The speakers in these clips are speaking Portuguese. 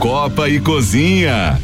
Copa e Cozinha.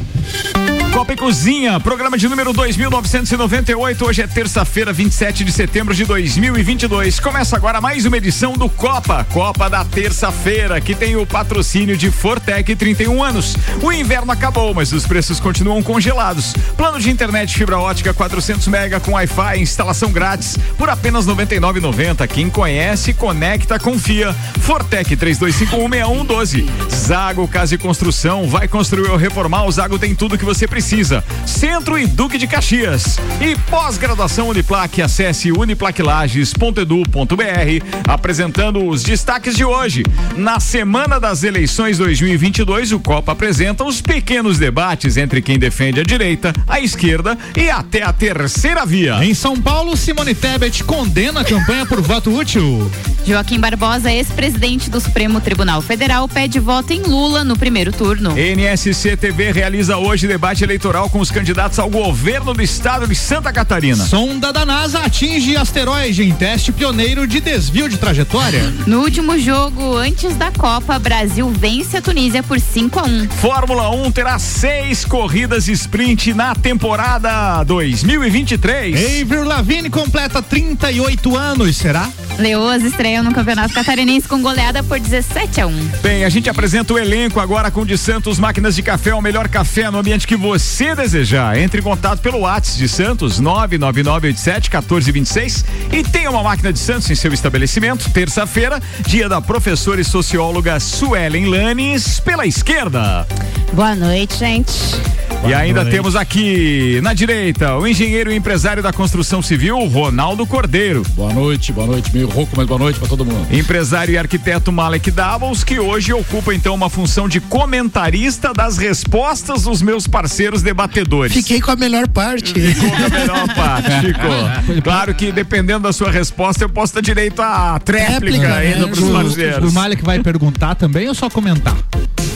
Copa e Cozinha, programa de número 2998. Hoje é terça-feira, 27 de setembro de 2022. Começa agora mais uma edição do Copa, Copa da terça-feira, que tem o patrocínio de Fortec 31 anos. O inverno acabou, mas os preços continuam congelados. Plano de internet fibra ótica 400 mega com Wi-Fi, instalação grátis por apenas 99,90. Quem conhece, conecta, confia. Fortec 32516112. Zago Casa e Construção, vai construir ou reformar, o Zago tem tudo que você precisa precisa. Centro e Duque de Caxias. E pós-graduação Uniplaque, acesse uniplaquilages.edu.br, apresentando os destaques de hoje. Na semana das eleições 2022, o Copa apresenta os pequenos debates entre quem defende a direita, a esquerda e até a terceira via. Em São Paulo, Simone Tebet condena a campanha por voto útil. Joaquim Barbosa, ex-presidente do Supremo Tribunal Federal, pede voto em Lula no primeiro turno. NSC TV realiza hoje debate eleitoral eleitoral com os candidatos ao governo do estado de Santa Catarina. Sonda da NASA atinge asteroide em teste pioneiro de desvio de trajetória. No último jogo, antes da Copa, Brasil vence a Tunísia por 5 a 1. Fórmula 1 terá seis corridas sprint na temporada 2023. Avril Lavigne completa 38 anos, será? Leoas estreiam no Campeonato Catarinense com goleada por 17 a 1. Bem, a gente apresenta o elenco agora com de Santos Máquinas de Café, o melhor café no ambiente que você você desejar, entre em contato pelo WhatsApp de Santos 99987 1426 e tenha uma máquina de Santos em seu estabelecimento. Terça-feira, dia da professora e socióloga Suelen Lanes pela esquerda. Boa noite, gente. E ainda noite. temos aqui na direita o engenheiro e empresário da construção civil, Ronaldo Cordeiro. Boa noite, boa noite, meio rouco, mas boa noite para todo mundo. Empresário e arquiteto Malek Davos, que hoje ocupa então uma função de comentarista das respostas dos meus parceiros debatedores. Fiquei com a melhor parte. Ficou com a melhor parte, ficou. Claro que dependendo da sua resposta, eu posso ter direito a tréplica, tréplica ainda né? pros parceiros. O Malek vai perguntar também ou só comentar?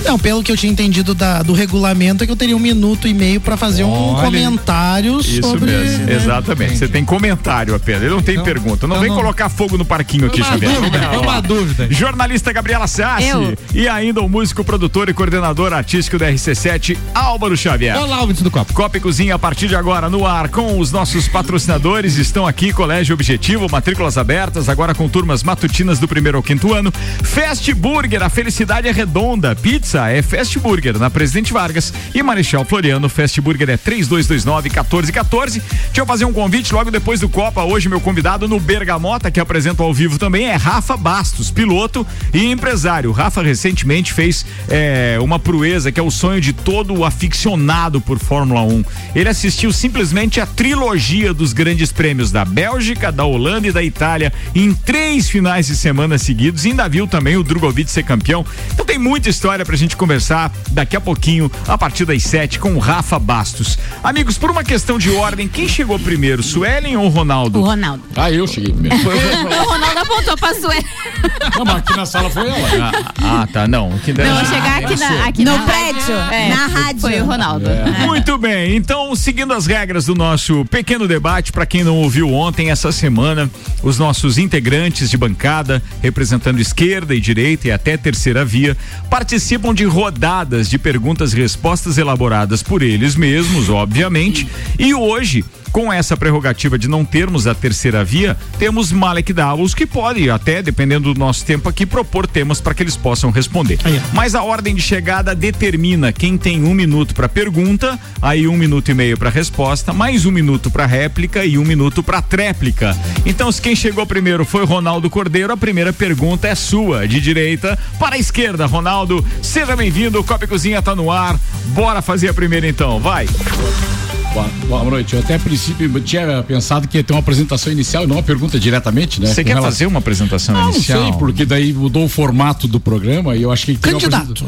Não, pelo que eu tinha entendido da, do regulamento, é que eu teria um minuto e meio para fazer Olha, um comentário isso sobre. Isso mesmo, né? exatamente. Você tem comentário apenas, ele não tem não, pergunta. Não, não vem não. colocar fogo no parquinho aqui, Xavier. É uma dúvida. Jornalista Gabriela Sassi eu. e ainda o músico, produtor e coordenador artístico da RC7, Álvaro Xavier. Olá, ouvintes do Copa. Copa e Cozinha a partir de agora no ar com os nossos patrocinadores. Estão aqui Colégio Objetivo, matrículas abertas, agora com turmas matutinas do primeiro ao quinto ano. Fast Burger, a felicidade é redonda. Pizza é Fast Burger na Presidente Vargas e Marechal Floriano. Fast Burger é 3229 1414. Deixa eu fazer um convite logo depois do Copa. Hoje, meu convidado no Bergamota, que apresento ao vivo também, é Rafa Bastos, piloto e empresário. Rafa recentemente fez é, uma proeza que é o sonho de todo o aficionado por Fórmula 1. Ele assistiu simplesmente a trilogia dos grandes prêmios da Bélgica, da Holanda e da Itália em três finais de semana seguidos. E ainda viu também o Drogovic ser campeão. Então tem muita história pra gente conversar daqui a pouquinho, a partir das sete, com o Rafa Bastos. Amigos, por uma questão de ordem, quem chegou primeiro, Suelen ou Ronaldo? O Ronaldo. Ah, eu cheguei primeiro. o Ronaldo apontou pra Suelen. Não, mas aqui na sala foi ela. Ah, ah tá, não. Que não, chegar aqui, na, aqui no prédio, é, na rádio. Foi o Ronaldo. É. Muito bem, então, seguindo as regras do nosso pequeno debate, para quem não ouviu ontem, essa semana, os nossos integrantes de bancada, representando esquerda e direita e até terceira via, participam de rodadas de perguntas e respostas elaboradas por eles mesmos, obviamente, e hoje com essa prerrogativa de não termos a terceira via, temos Malek Davos que pode, até dependendo do nosso tempo aqui, propor temas para que eles possam responder. Aí. Mas a ordem de chegada determina quem tem um minuto para pergunta, aí um minuto e meio para resposta, mais um minuto para réplica e um minuto para tréplica. Então, se quem chegou primeiro foi Ronaldo Cordeiro, a primeira pergunta é sua, de direita para a esquerda. Ronaldo, seja bem-vindo, Copa Cozinha tá no ar. Bora fazer a primeira então, vai. Boa, boa, noite. Eu até a princípio tinha pensado que ia ter uma apresentação inicial e não uma pergunta diretamente, né? Você quer relação... fazer uma apresentação ah, inicial? Não sei, porque daí mudou o formato do programa e eu achei que Candidato.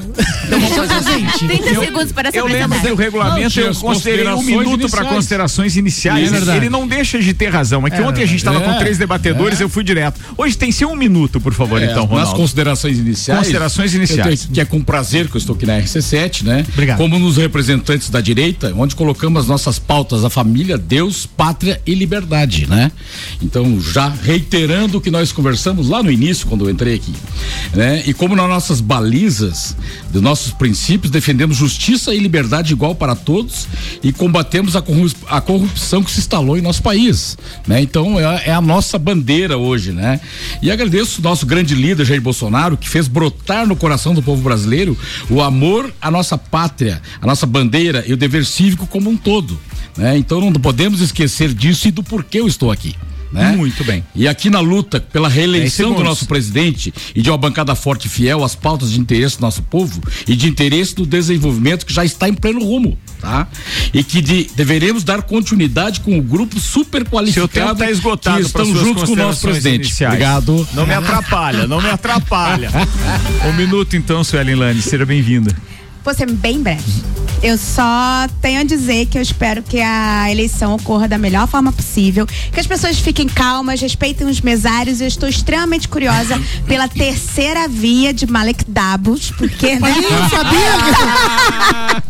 Vamos fazer assim. 30 segundos para essa Eu lembro do regulamento, não, eu considerei um minuto para considerações iniciais. É Ele não deixa de ter razão. É que é ontem a gente estava é, com três debatedores, é. eu fui direto. Hoje tem ser um minuto, por favor, é, então, Ronaldo. Nas considerações iniciais. Considerações iniciais. que é com prazer que eu estou aqui na RC7, né? Obrigado. Como nos representantes da direita, onde colocamos as nossas nossas pautas a família, Deus, pátria e liberdade, né? Então, já reiterando o que nós conversamos lá no início, quando eu entrei aqui, né? E como nas nossas balizas, dos nossos princípios, defendemos justiça e liberdade igual para todos e combatemos a, corrup a corrupção que se instalou em nosso país, né? Então, é, é a nossa bandeira hoje, né? E agradeço o nosso grande líder, Jair Bolsonaro, que fez brotar no coração do povo brasileiro o amor à nossa pátria, a nossa bandeira e o dever cívico como um todo. Né? Então não podemos esquecer disso e do porquê eu estou aqui. Né? Muito bem. E aqui na luta pela reeleição do nosso presidente e de uma bancada forte e fiel às pautas de interesse do nosso povo e de interesse do desenvolvimento que já está em pleno rumo, tá? E que de, deveremos dar continuidade com o grupo super qualificado está esgotado que estão juntos com o nosso presidente. iniciais. Obrigado. Não me atrapalha, não me atrapalha. um minuto então, Suelen Lane, seja bem-vinda. Vou ser bem breve. Eu só tenho a dizer que eu espero que a eleição ocorra da melhor forma possível, que as pessoas fiquem calmas, respeitem os mesários. Eu estou extremamente curiosa pela terceira via de Malek Dabos, porque né? Ih, sabia?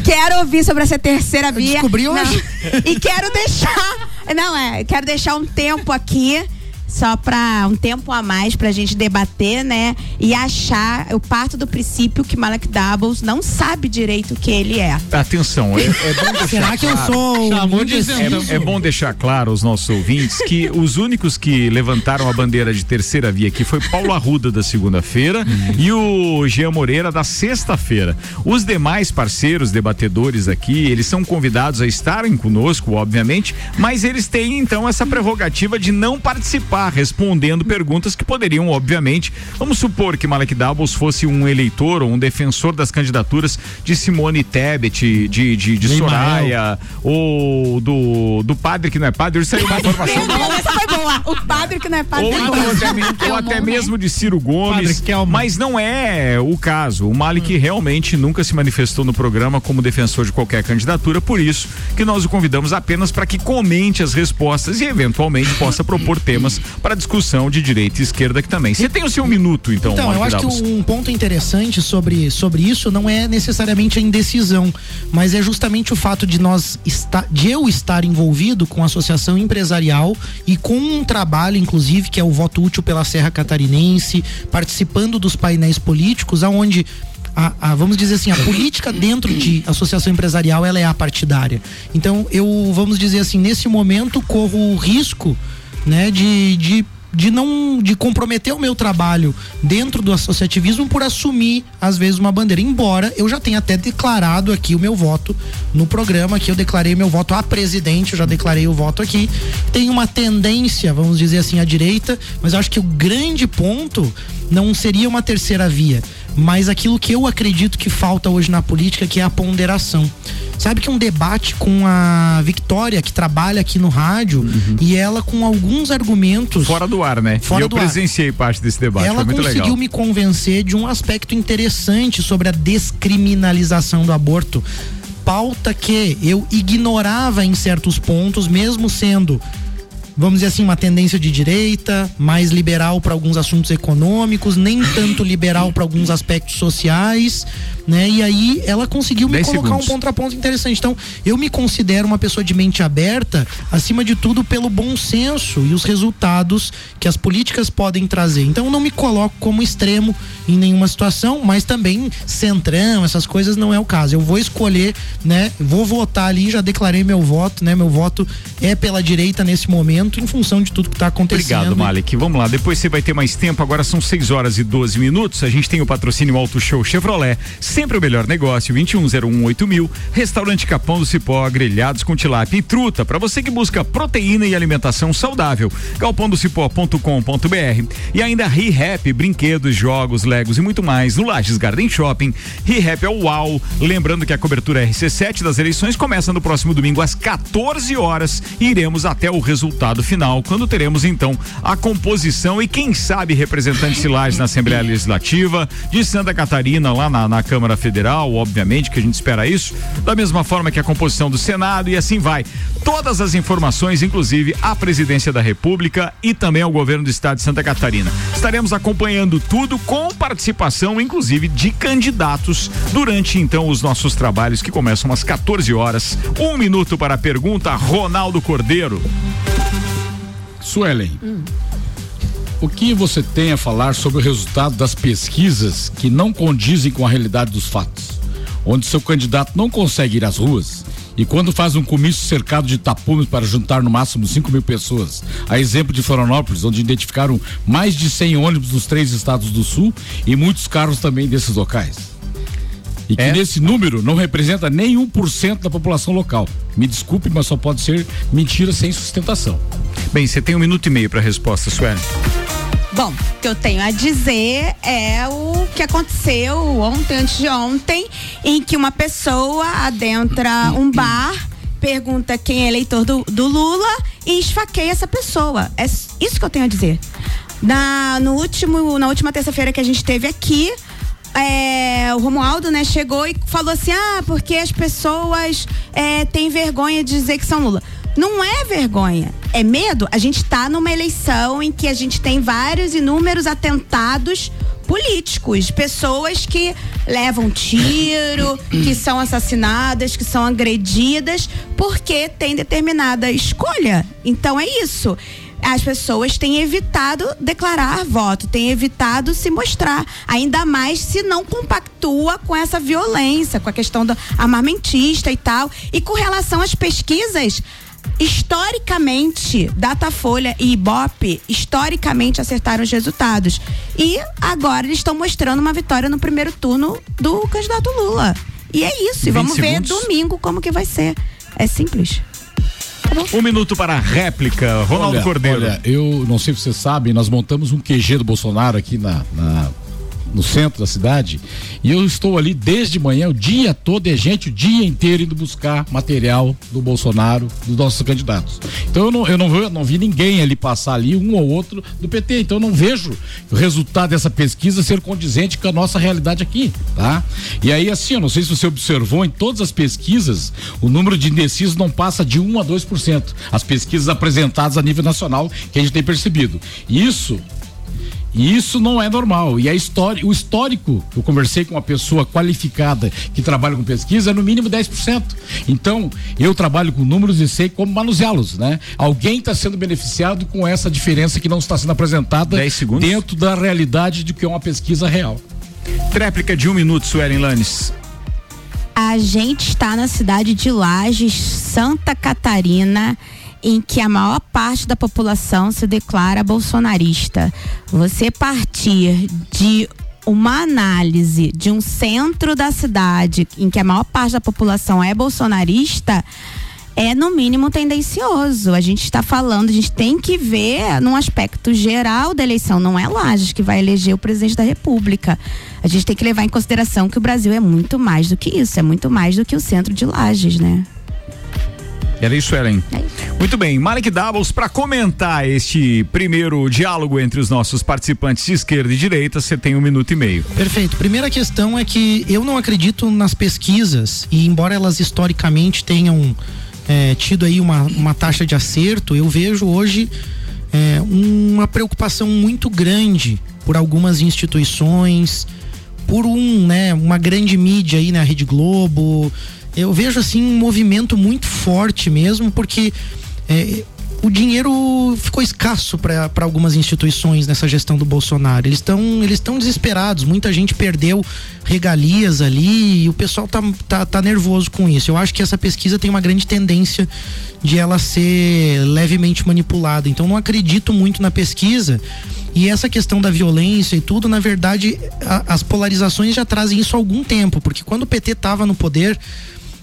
quero ouvir sobre essa terceira via. descobri Não, hoje. E quero deixar, não é, quero deixar um tempo aqui só para um tempo a mais pra gente debater, né? E achar, eu parto do princípio que Malek Doubles não sabe direito o que ele é. Atenção, é, é bom deixar Será que eu sou Chamou de. É, é bom deixar claro aos nossos ouvintes que os únicos que levantaram a bandeira de terceira via aqui foi Paulo Arruda da segunda-feira e o Jean Moreira da sexta-feira. Os demais parceiros debatedores aqui, eles são convidados a estarem conosco, obviamente, mas eles têm então essa prerrogativa de não participar, respondendo perguntas que poderiam, obviamente, vamos supor que Malek Doubles fosse um eleitor ou um defensor das candidaturas de Simone Tebet, de, de, de. Soraya, ou do, do padre que não é padre, hoje saiu uma informação. Não, essa foi boa. O padre que não é padre. Ou, é então, bom. até, me- ou até mesmo de Ciro Gomes, mas não é o caso. O Malik realmente nunca se manifestou no programa como defensor de qualquer candidatura, por isso que nós o convidamos apenas para que comente as respostas e eventualmente possa propor temas para discussão de direita e esquerda que também. Você tem o seu minuto, então, Então, eu Malik acho que Davos. um ponto interessante sobre, sobre isso não é necessariamente a indecisão, mas é justamente o fato de nós estar, de eu estar envolvido com a associação empresarial e com um trabalho, inclusive, que é o voto útil pela Serra Catarinense, participando dos painéis políticos, aonde a, a- vamos dizer assim, a política dentro de associação empresarial ela é a partidária. Então, eu, vamos dizer assim, nesse momento corro o risco, né, de, de de não de comprometer o meu trabalho dentro do associativismo por assumir às vezes uma bandeira. Embora eu já tenha até declarado aqui o meu voto no programa que eu declarei meu voto a presidente eu já declarei o voto aqui. Tem uma tendência vamos dizer assim à direita mas eu acho que o grande ponto não seria uma terceira via mas aquilo que eu acredito que falta hoje na política que é a ponderação Sabe que um debate com a Victoria, que trabalha aqui no rádio, e ela com alguns argumentos. Fora do ar, né? Fora e eu do ar. presenciei parte desse debate, ela conseguiu legal. me convencer de um aspecto interessante sobre a descriminalização do aborto. Pauta que eu ignorava em certos pontos, mesmo sendo vamos dizer assim, uma tendência de direita, mais liberal para alguns assuntos econômicos, nem tanto liberal para alguns aspectos sociais, né? E aí ela conseguiu me colocar segundos. um contraponto interessante. Então, eu me considero uma pessoa de mente aberta, acima de tudo pelo bom senso e os resultados que as políticas podem trazer. Então, eu não me coloco como extremo em nenhuma situação, mas também centrão, essas coisas não é o caso. Eu vou escolher, né? Vou votar ali, já declarei meu voto, né? Meu voto é pela direita nesse momento, em função de tudo que está acontecendo. Obrigado, Malik. Vamos lá, depois você vai ter mais tempo. Agora são 6 horas e 12 minutos. A gente tem o patrocínio Auto Show Chevrolet, sempre o melhor negócio, 21018000. mil. Restaurante Capão do Cipó, grelhados com tilápia e truta, para você que busca proteína e alimentação saudável. galpondocipó.com.br. E ainda ReHap, brinquedos, jogos, legos e muito mais no Lages Garden Shopping. ReHap é o UAU. Lembrando que a cobertura RC7 das eleições começa no próximo domingo às 14 horas e iremos até o resultado resultado final, quando teremos então a composição e quem sabe representantes Lages na Assembleia Legislativa, de Santa Catarina lá na, na Câmara Federal, obviamente que a gente espera isso, da mesma forma que a composição do Senado e assim vai. Todas as informações, inclusive a presidência da República e também ao governo do estado de Santa Catarina. Estaremos acompanhando tudo com participação, inclusive, de candidatos durante então os nossos trabalhos que começam às 14 horas. Um minuto para a pergunta, Ronaldo Cordeiro. Suelen, o que você tem a falar sobre o resultado das pesquisas que não condizem com a realidade dos fatos? Onde seu candidato não consegue ir às ruas e quando faz um comício cercado de tapumes para juntar no máximo 5 mil pessoas, a exemplo de Florianópolis, onde identificaram mais de 100 ônibus dos três estados do sul e muitos carros também desses locais. E que É? nesse número não representa nem 1% da população local. Me desculpe, mas só pode ser mentira sem sustentação. Bem, você tem um minuto e meio para a resposta, Sueli. Bom, o que eu tenho a dizer é o que aconteceu ontem, antes de ontem, em que uma pessoa adentra um bar, pergunta quem é eleitor do, do Lula e esfaqueia essa pessoa. É isso que eu tenho a dizer. Na, no último, na última terça-feira que a gente teve aqui, é, o Romualdo, né, chegou e falou assim: ah, porque as pessoas é, têm vergonha de dizer que são Lula. Não é vergonha, é medo. A gente tá numa eleição em que a gente tem vários inúmeros atentados políticos, pessoas que levam tiro, que são assassinadas, que são agredidas, porque tem determinada escolha. Então é isso as pessoas têm evitado declarar voto, têm evitado se mostrar, ainda mais se não compactua com essa violência, com a questão do armamentista e tal. E com relação às pesquisas, historicamente, Datafolha e Ibope, historicamente acertaram os resultados. E agora eles estão mostrando uma vitória no primeiro turno do candidato Lula. E é isso. 20 E vamos ver segundos. domingo como que vai ser. É simples. Um minuto para a réplica, Ronaldo olha, Cordeiro. Olha, eu não sei se você sabe, nós montamos um QG do Bolsonaro aqui na, na- no centro da cidade e eu estou ali desde manhã, o dia todo, é gente o dia inteiro indo buscar material do Bolsonaro, dos nossos candidatos. Então eu não, eu não, vi- não vi ninguém ali passar ali, um ou outro do PT. Então eu não vejo o resultado dessa pesquisa ser condizente com a nossa realidade aqui, tá? E aí, assim, eu não sei se você observou, em todas as pesquisas, o número de indecisos não passa de 1 a 2%. As pesquisas apresentadas a nível nacional que a gente tem percebido. Isso e isso não é normal. E a história, o histórico, eu conversei com uma pessoa qualificada que trabalha com pesquisa, é no mínimo 10%. Então, eu trabalho com números e sei como manuseá-los, né? Alguém está sendo beneficiado com essa diferença que não está sendo apresentada 10 segundos. dentro da realidade de que é uma pesquisa real. Tréplica de um minuto, Suelen Lanes. A gente está na cidade de Lages, Santa Catarina, em que a maior parte da população se declara bolsonarista. Você partir de uma análise de um centro da cidade em que a maior parte da população é bolsonarista é no mínimo tendencioso. A gente está falando, a gente tem que ver num aspecto geral da eleição. Não é Lages que vai eleger o presidente da República. A gente tem que levar em consideração que o Brasil é muito mais do que isso, é muito mais do que o centro de Lages, né? Era isso, Ellen. É isso. Muito bem, Malik Doubles, para comentar este primeiro diálogo entre os nossos participantes de esquerda e direita, você tem um minuto e meio. Perfeito. Primeira questão é que eu não acredito nas pesquisas e embora elas historicamente tenham é, tido aí uma, uma taxa de acerto, eu vejo hoje é, uma preocupação muito grande por algumas instituições, por um, né, uma grande mídia aí na Rede Globo. Eu vejo assim um movimento muito forte mesmo, porque é, o dinheiro ficou escasso para algumas instituições nessa gestão do Bolsonaro. Eles estão eles desesperados. Muita gente perdeu regalias ali e o pessoal tá, tá, tá nervoso com isso. Eu acho que essa pesquisa tem uma grande tendência de ela ser levemente manipulada. Então não acredito muito na pesquisa. E essa questão da violência e tudo, na verdade, a- as polarizações já trazem isso há algum tempo, porque quando o PT estava no poder,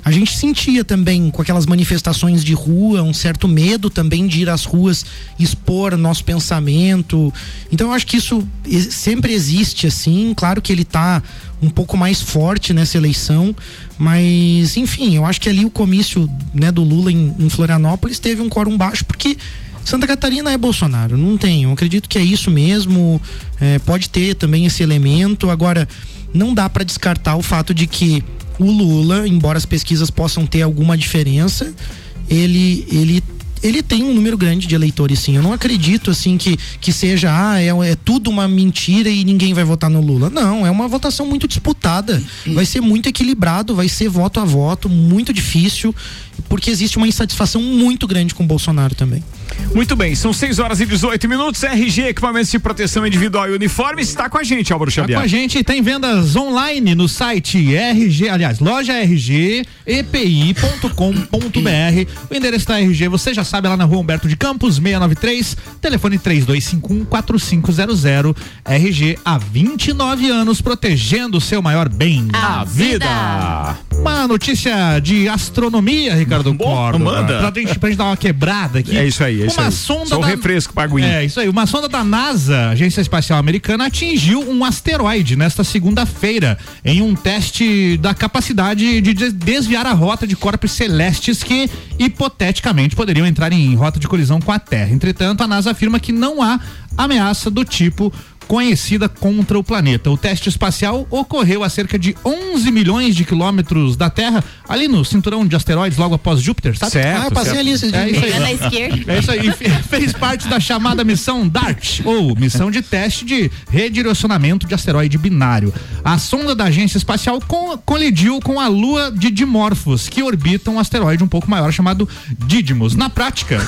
a gente sentia também com aquelas manifestações de rua um certo medo também de ir às ruas expor nosso pensamento. Então eu acho que isso sempre existe assim, claro que ele tá um pouco mais forte nessa eleição, mas enfim, eu acho que ali o comício, né, do Lula em, em Florianópolis teve um quórum baixo porque Santa Catarina é Bolsonaro, não tem. Eu acredito que é isso mesmo. É, pode ter também esse elemento. Agora, não dá para descartar o fato de que o Lula, embora as pesquisas possam ter alguma diferença, ele ele ele tem um número grande de eleitores, sim. Eu não acredito, assim, que, que seja, ah, é, é tudo uma mentira e ninguém vai votar no Lula. Não, é uma votação muito disputada. Vai ser muito equilibrado, vai ser voto a voto, muito difícil, porque existe uma insatisfação muito grande com o Bolsonaro também. Muito bem, são 6 horas e 18 minutos. RG Equipamentos de Proteção Individual e Uniforme está com a gente, Álvaro Tá Xavier. com a gente, tem vendas online no site RG, aliás, loja RG, epi.com.br. O endereço da RG, você já sabe, é lá na rua Humberto de Campos, 693, telefone 3251-4500. RG há 29 anos, protegendo o seu maior bem. A Vida. Uma notícia de astronomia, Ricardo Bom, Córdoba. manda. Pra gente, pra gente dar uma quebrada aqui. É isso aí, Uma aí. sonda Só um da- refresco pra aguinha. É, isso aí. Uma sonda da NASA, Agência Espacial Americana, atingiu um asteroide nesta segunda-feira em um teste da capacidade de des- desviar a rota de corpos celestes que hipoteticamente poderiam entrar em rota de colisão com a Terra. Entretanto, a NASA afirma que não há ameaça do tipo conhecida contra o planeta. O teste espacial ocorreu a cerca de 11 milhões de quilômetros da Terra, ali no cinturão de asteroides logo após Júpiter, sabe? Certo. ah, eu passei certo. ali esses É isso aí. Esquerda. É isso aí, fe- fez parte da chamada missão DART, ou missão de teste de redirecionamento de asteroide binário. A sonda da agência espacial co- colidiu com a lua de Dimorphos, que orbita um asteroide um pouco maior chamado Didymos. Na prática,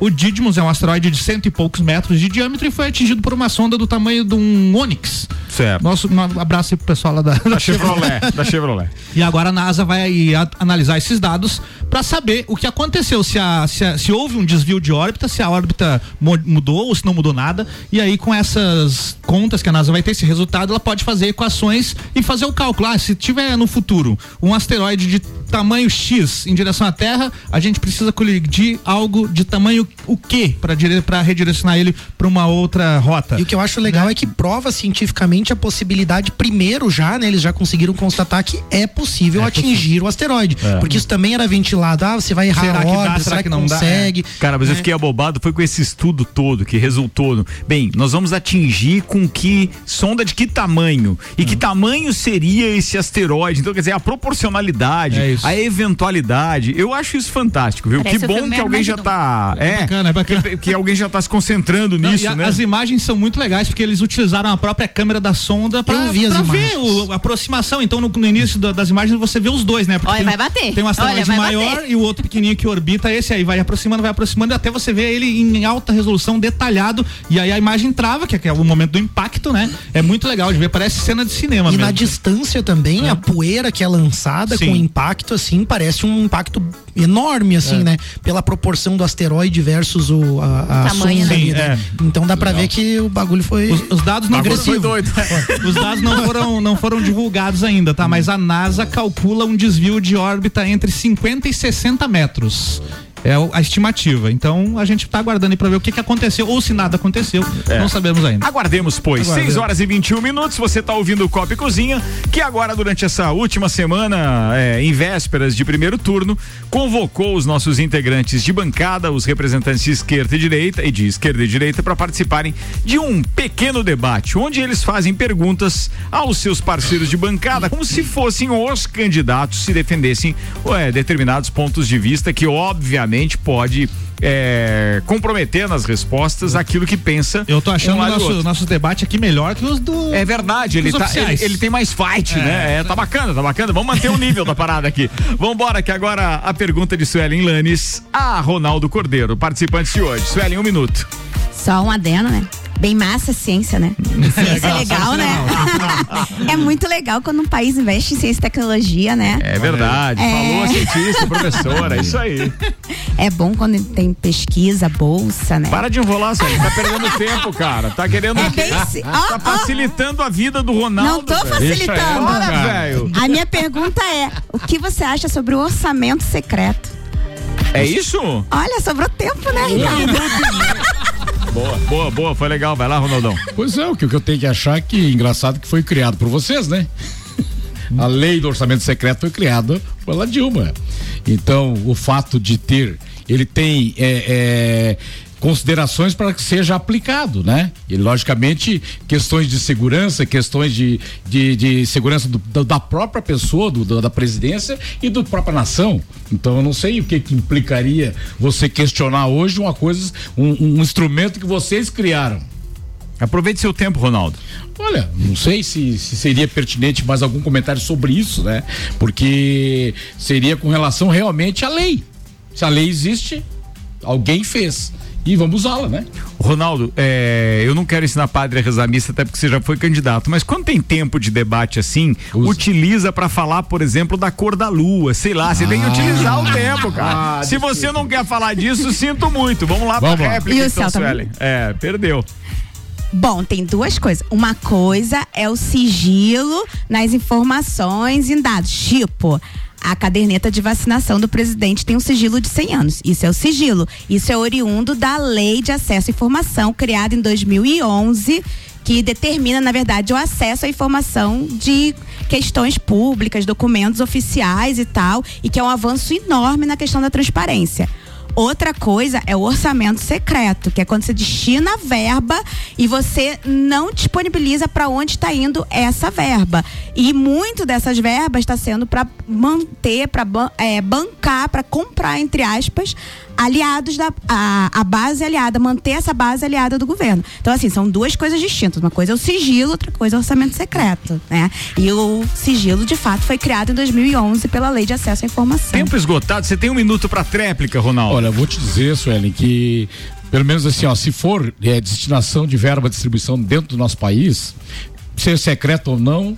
o Didymos é um asteroide de cento e poucos metros de diâmetro e foi atingido por uma sonda do tamanho de um Onix. Certo. Nosso um abraço aí pro pessoal lá da, Da Chevrolet, da Chevrolet. e agora a NASA vai a- analisar esses dados para saber o que aconteceu, se, a- se, a- se houve um desvio de órbita, se a órbita mudou ou se não mudou nada. E aí, com essas contas que a NASA vai ter, esse resultado, ela pode fazer equações e fazer o cálculo. Ah, se tiver no futuro um asteroide de tamanho X em direção à Terra, a gente precisa colidir algo de tamanho o quê para dire para redirecionar ele para uma outra rota. E o que eu acho legal é que prova cientificamente a possibilidade, primeiro já, né? Eles já conseguiram constatar que é possível atingir o asteroide. Porque isso também era ventilado. Ah, você vai errar Será a Será será que que não dá? consegue? Cara, mas eu É. fiquei abobado, foi com esse estudo todo que resultou no. Bem, nós vamos atingir com que sonda de que tamanho? E Hum. que tamanho seria esse asteroide? Então, quer dizer, a proporcionalidade, É a eventualidade. Eu acho isso fantástico, viu? Parece que bom que alguém já tá. É bacana, é bacana. Que, que alguém já tá se concentrando Não, nisso, e a- né? As imagens são muito legais porque eles utilizaram a própria câmera da sonda para ver imagens. o- a aproximação. Então, no, no início da- das imagens, você vê os dois, né? Porque Olha, tem, vai bater. Tem um asteroide Olha, maior bater. e o outro pequenininho que orbita esse aí. Vai aproximando, vai aproximando até você ver ele em alta resolução, detalhado. E aí a imagem trava, que é, que é o momento do impacto, né? É muito legal de ver. Parece cena de cinema E mesmo. na distância também, a poeira que é lançada Sim. com impacto, assim, parece um impacto enorme, assim, É. né? Pela proporção do asteroide versus o, a, a Tamanho, sonda né? ali, Sim, né? é. Então dá pra ver que o bagulho foi. Os, os dados não agressivo. doido. Os dados não foram, não foram divulgados ainda, tá? Mas a NASA calcula um desvio de órbita entre 50 e 60 metros. É a estimativa. Então a gente tá aguardando aí pra ver o que, que aconteceu, ou se nada aconteceu. Não sabemos ainda. Aguardemos, pois. Aguardemos. 6 horas e 21 minutos. Você está ouvindo o Copa e Cozinha, que agora, durante essa última semana, é, em vésperas de primeiro turno, convocou os nossos integrantes de bancada, os representantes de esquerda e direita, e de esquerda e direita, para participarem de um pequeno debate, onde eles fazem perguntas aos seus parceiros de bancada, como se fossem os candidatos se defendessem ué, determinados pontos de vista que, obviamente, pode. é, comprometer nas respostas aquilo que pensa Eu tô achando um o nosso, nosso debate aqui melhor que os do. É verdade, ele, tá, ele, ele tem mais fight, É. né? É, tá bacana, tá bacana. Vamos manter o nível da parada aqui. Vambora, que agora a pergunta de Suelen Lanes a Ronaldo Cordeiro, participante de hoje. Suelen, um minuto. Só um adeno, né? Bem massa a ciência, né? Ciência é legal, né? é muito legal quando um país investe em ciência e tecnologia, né? É verdade, É. falou a cientista, professora, é isso aí. É bom quando tem pesquisa, bolsa, né? Para de enrolar, Suelen, tá perdendo tempo, cara. Tá querendo É bem Tá facilitando a vida do Ronaldo. Não tô facilitando. Bora, velho. A minha pergunta é: o que você acha sobre o orçamento secreto? É isso? Olha, sobrou tempo, né, Ricardo? Boa, boa, boa, foi legal. Vai lá, Ronaldão. Pois é, o que eu tenho que achar é que engraçado que foi criado por vocês, né? A lei do orçamento secreto foi criada pela Dilma. Então, o fato de ter, ele tem é, é, considerações para que seja aplicado, né? E logicamente questões de segurança, questões de, de, de segurança do, do, da própria pessoa, do, da presidência e da própria nação. Então eu não sei o que, que implicaria você questionar hoje uma coisa, um, um instrumento que vocês criaram. Aproveite seu tempo, Ronaldo. Olha, não sei se, se, seria pertinente mais algum comentário sobre isso, né? Porque seria com relação realmente à lei. Se a lei existe, alguém fez. E vamos usá-la, né? Ronaldo, é, eu não quero ensinar padre a rezar missa, até porque você já foi candidato, mas quando tem tempo de debate assim, Usa. utiliza para falar, por exemplo, da cor da lua, sei lá, você ah. tem que utilizar o tempo, cara. Ah, Se você não quer falar disso, sinto muito. Vamos lá vamos pra lá. réplica, e então, Suelen. É, perdeu. Bom, tem duas coisas. Uma coisa é o sigilo nas informações e dados. Tipo, a caderneta de vacinação do presidente tem um sigilo de 100 anos. Isso é o sigilo. Isso é oriundo da Lei de Acesso à Informação, criada em 2011, que determina, na verdade, o acesso à informação de questões públicas, documentos oficiais e tal, e que é um avanço enorme na questão da transparência. Outra coisa é o orçamento secreto, que é quando você destina a verba e você não disponibiliza para onde está indo essa verba. E muito dessas verbas está sendo para manter, para é, bancar, para comprar, entre aspas, aliados da a, a, base aliada, manter essa base aliada do governo. Então, assim, são duas coisas distintas. Uma coisa é o sigilo, outra coisa é o orçamento secreto, né? E o sigilo, de fato, foi criado em 2011 pela Lei de Acesso à Informação. Tempo esgotado, você tem um minuto para tréplica, Ronaldo. Olha, vou te dizer, Suelen, que pelo menos assim, ó, se for é, destinação de verba distribuição dentro do nosso país, ser secreto ou não,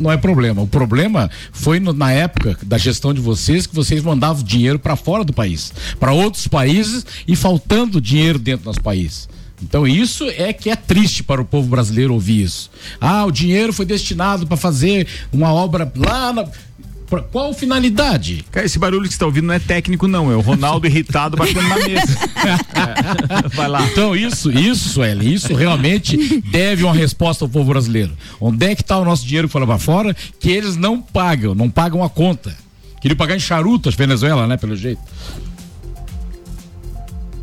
não é problema. O problema foi no, na época da gestão de vocês que vocês mandavam dinheiro para fora do país, para outros países e faltando dinheiro dentro do nosso país. Então isso é que é triste para o povo brasileiro ouvir isso. Ah, o dinheiro foi destinado para fazer uma obra lá na Pra qual finalidade? Cara, esse barulho que você está ouvindo não é técnico, não. É o Ronaldo irritado batendo na mesa. É. Vai lá. Então, isso, isso, Sueli, isso realmente deve uma resposta ao povo brasileiro. Onde é que está o nosso dinheiro que foi lá para fora? Que eles não pagam, não pagam a conta. Queriam pagar em charutos, Venezuela, né? Pelo jeito.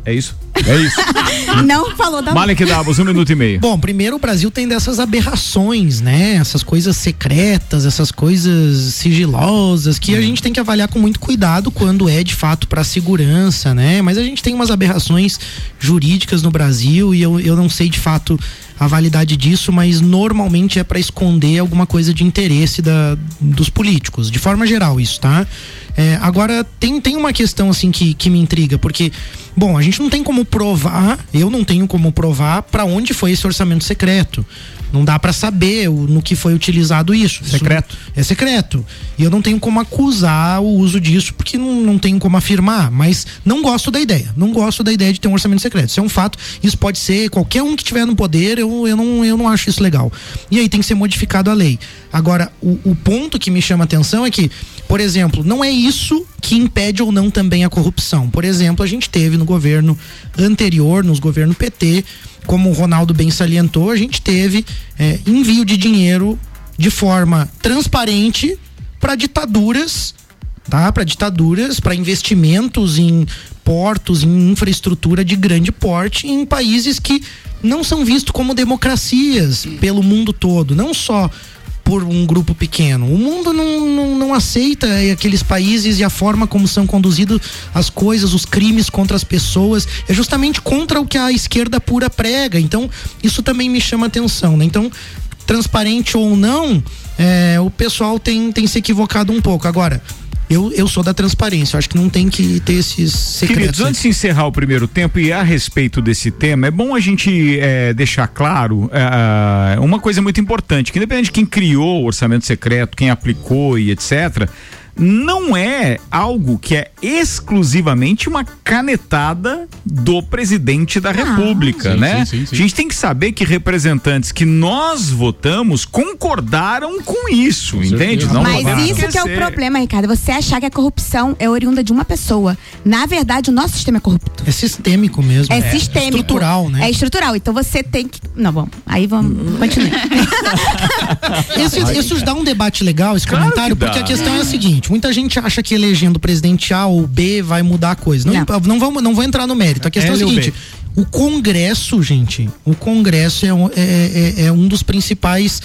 É isso? É isso. Não falou da. Malek Davos, um minuto e meio. Bom, primeiro o Brasil tem dessas aberrações, né? Essas coisas secretas, essas coisas sigilosas que a uhum. gente tem que avaliar com muito cuidado quando é de fato para segurança, né? Mas a gente tem umas aberrações jurídicas no Brasil e eu, eu não sei de fato a validade disso, mas normalmente é para esconder alguma coisa de interesse da, dos políticos, de forma geral, isso, tá? É, agora, tem, tem uma questão assim que, que me intriga, porque, bom, a gente não tem como provar, eu não tenho como provar para onde foi esse orçamento secreto. Não dá para saber o, no que foi utilizado isso. Secreto. Isso é secreto. E eu não tenho como acusar o uso disso, porque não, não tenho como afirmar. Mas não gosto da ideia. Não gosto da ideia de ter um orçamento secreto. Isso é um fato. Isso pode ser qualquer um que tiver no poder. Eu, eu, não, eu não acho isso legal. E aí tem que ser modificado a lei. Agora, o, o ponto que me chama atenção é que, por exemplo, não é isso que impede ou não também a corrupção. Por exemplo, a gente teve no governo anterior, nos governos PT, como o Ronaldo bem salientou, a gente teve é, envio de dinheiro de forma transparente para ditaduras, tá? Para ditaduras, para investimentos em portos, em infraestrutura de grande porte em países que não são vistos como democracias pelo mundo todo, não só por um grupo pequeno. O mundo não, não, não aceita aqueles países e a forma como são conduzidas as coisas, os crimes contra as pessoas, é justamente contra o que a esquerda pura prega. Então, isso também me chama atenção, né? Então, transparente ou não, é, o pessoal tem, tem se equivocado um pouco. Agora, eu, eu sou da transparência, eu acho que não tem que ter esses secretos. Queridos, antes de encerrar o primeiro tempo e a respeito desse tema, é bom a gente é, deixar claro é, uma coisa muito importante, que independente de quem criou o orçamento secreto, quem aplicou e etc., não é algo que é exclusivamente uma canetada do presidente da ah, República, sim, né? Sim, sim, a gente tem que saber que representantes que nós votamos concordaram com isso, com entende? Não Mas isso que é o problema, Ricardo. Você achar que a corrupção é oriunda de uma pessoa. Na verdade, o nosso sistema é corrupto. É sistêmico mesmo. É, é sistêmico. É estrutural, né? É estrutural. Então você tem que. Não, bom. Aí vamos. Continue. isso, isso dá um debate legal, esse claro comentário, porque a questão é a seguinte seguinte: muita gente acha que elegendo o presidente A ou B vai mudar a coisa. Não, não. não, vamos, não vou entrar no mérito. A questão é, é a seguinte: O Congresso, gente, o Congresso é, um- é- é- é um dos principais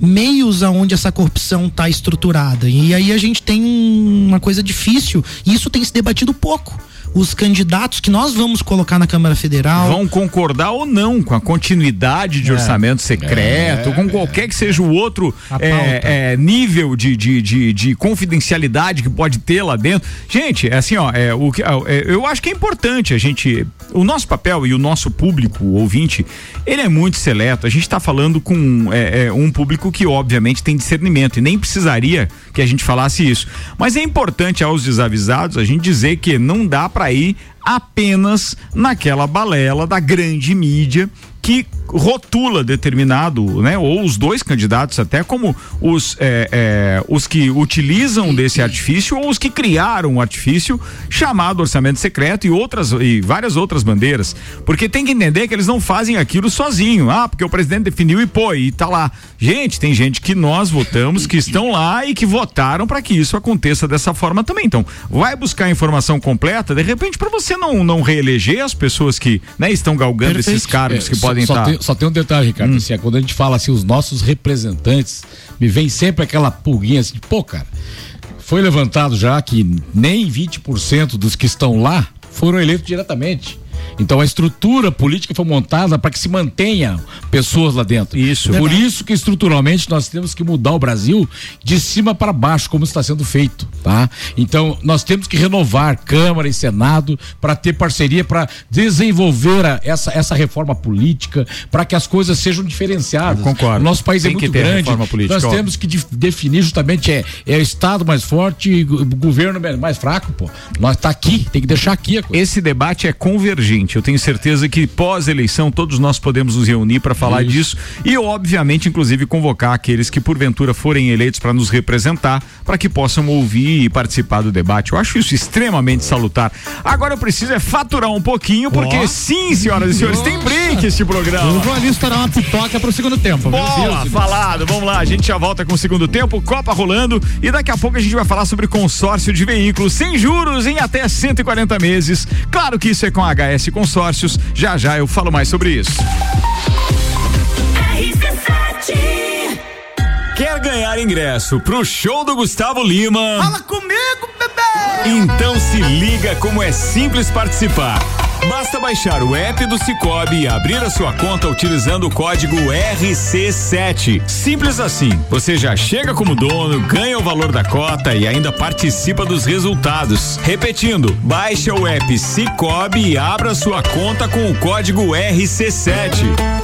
meios aonde essa corrupção está estruturada. E aí a gente tem um- uma coisa difícil, e isso tem se debatido pouco. Os candidatos que nós vamos colocar na Câmara Federal. Vão concordar ou não com a continuidade de orçamento secreto, com qualquer que seja o outro é, é, nível de, de, de, de confidencialidade que pode ter lá dentro. Gente, é assim, ó, é, o, que- é, eu acho que é importante a gente. O nosso papel e o nosso público, ouvinte, ele é muito seleto. A gente está falando com é, é, um público que, obviamente, tem discernimento e nem precisaria que a gente falasse isso. Mas é importante aos desavisados a gente dizer que não dá para ir apenas naquela balela da grande mídia que rotula determinado, né, ou os dois candidatos até como os é, é, os que utilizam desse artifício ou os que criaram um artifício chamado orçamento secreto e outras e várias outras bandeiras, porque tem que entender que eles não fazem aquilo sozinho, ah, porque o presidente definiu e pô, e tá lá. Gente, tem gente que nós votamos que estão lá e que votaram para que isso aconteça dessa forma também. Então, vai buscar a informação completa, de repente para você não não reeleger as pessoas que, né, estão galgando esses Perfeito. cargos que É, só- podem só estar tem, só tem um detalhe, Ricardo. assim, é quando a gente fala assim, os nossos representantes, me vem sempre aquela pulguinha assim, pô, cara, foi levantado já que nem 20% dos que estão lá foram eleitos diretamente. Então a estrutura política foi montada para que se mantenha pessoas lá dentro. Isso. Por isso que estruturalmente nós temos que mudar o Brasil de cima para baixo, como está sendo feito, tá? Então nós temos que renovar Câmara e Senado para ter parceria para desenvolver a- essa, essa reforma política, para que as coisas sejam diferenciadas. Eu concordo. O nosso país Tem é muito grande. política, nós óbvio. temos que dif- definir justamente é, é o estado mais forte e o governo mais fraco, pô. Nós tá aqui, tem que deixar aqui a coisa. Esse debate é convergente. Eu tenho certeza que pós-eleição todos nós podemos nos reunir para falar Isso. disso e, obviamente, inclusive convocar aqueles que porventura forem eleitos para nos representar, para que possam ouvir e participar do debate. Eu acho isso extremamente salutar. Agora eu preciso é faturar um pouquinho, porque Ó. sim, senhoras e senhores, tem break este Eu programa. vou ali estourar uma pipoca pro segundo tempo. Bola, falado. Vamos lá, a gente já volta com o segundo tempo, Copa rolando e daqui a pouco a gente vai falar sobre consórcio de veículos sem juros em até 140 meses. Claro que isso é com a HS Consórcios. Já já eu falo mais sobre isso. Quer ganhar ingresso pro show do Gustavo Lima? Fala comigo, bebê! Então se liga como é simples participar. Basta baixar o app do Cicobi e abrir a sua conta utilizando o código RC7. Simples assim. Você já chega como dono, ganha o valor da cota e ainda participa dos resultados. Repetindo, baixa o app Cicobi e abra sua conta com o código RC7.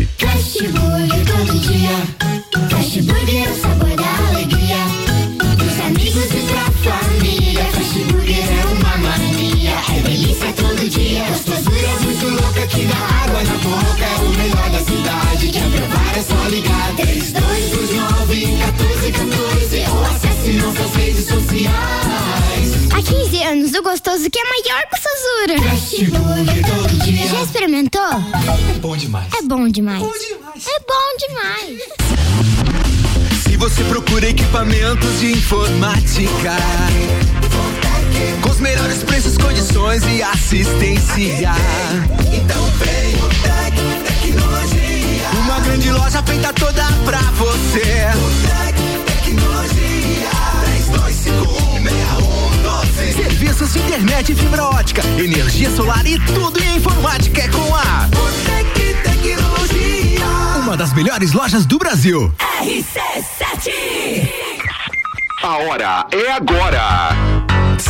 Fast Burger todo dia. Fast Burger que dá água na boca. É o melhor da cidade. Quer provar é só ligar. 3229 1414 ou acesse nossas redes sociais. Há 15 anos, o gostoso que é maior que. Fast Burger todo dia. Já experimentou? É bom demais. É bom demais. demais. É bom demais. Se você procura equipamentos de informática, com os melhores preços, condições e assistência, então vem o Tec Tecnologia. Uma grande loja feita toda pra você. O Tec Tecnologia. 32516112. Serviços de internet e fibra ótica, energia solar e tudo em informática é com a Botec Tecnologia. Uma das melhores lojas do Brasil. A hora é agora.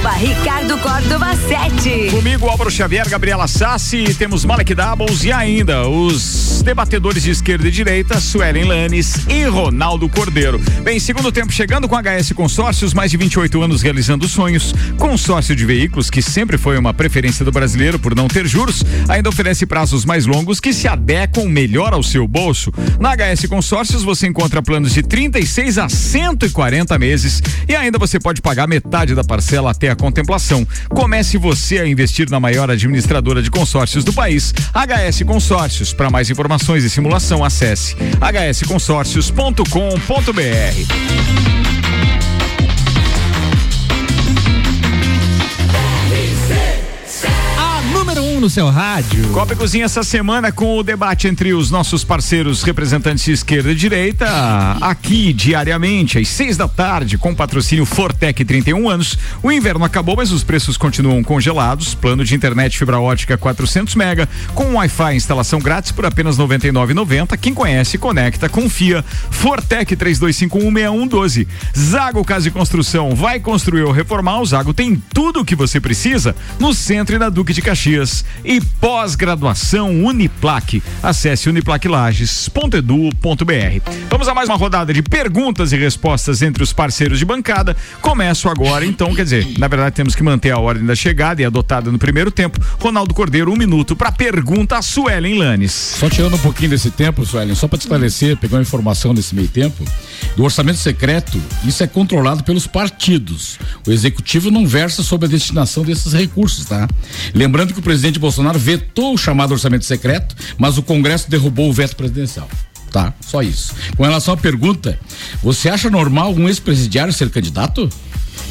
arroba Ricardo Córdova 7. Comigo, Álvaro Xavier, Gabriela Sassi, temos Malek Doubles e ainda os debatedores de esquerda e direita, Suelen Lanes e Ronaldo Cordeiro. Bem, segundo tempo chegando com HS Consórcios, mais de 28 anos realizando sonhos. Consórcio de veículos, que sempre foi uma preferência do brasileiro por não ter juros, ainda oferece prazos mais longos que se adequam melhor ao seu bolso. Na HS Consórcios você encontra planos de 36 a 140 meses e ainda você pode pagar metade da parcela até a contemplação. Comece você a investir na maior administradora de consórcios do país, HS Consórcios. Para mais informações e simulação, acesse hsconsórcios.com.br. no seu rádio. Copa e Cozinha essa semana com o debate entre os nossos parceiros representantes de esquerda e direita, aqui diariamente às seis da tarde, com patrocínio Fortec 31 anos. O inverno acabou, mas os preços continuam congelados. Plano de internet fibra ótica 400 mega, com Wi-Fi instalação grátis por apenas R$ 99,90. Quem conhece, conecta, confia. Fortec 32516112. Zago Casa e Construção vai construir ou reformar. O Zago tem tudo o que você precisa no centro e na Duque de Caxias. E pós-graduação Uniplaque. Acesse uniplaquilages.edu.br. Vamos a mais uma rodada de perguntas e respostas entre os parceiros de bancada. Começo agora, então, quer dizer, na verdade temos que manter a ordem da chegada e adotada no primeiro tempo. Ronaldo Cordeiro, um minuto para pergunta a Suelen Lanes. Só tirando um pouquinho desse tempo, Suelen, só para esclarecer, pegar uma informação nesse meio tempo, do orçamento secreto, isso é controlado pelos partidos. O executivo não versa sobre a destinação desses recursos, tá? Lembrando que o presidente Bolsonaro vetou o chamado orçamento secreto, mas o Congresso derrubou o veto presidencial. Tá, só isso. Com relação à pergunta, você acha normal um ex-presidiário ser candidato?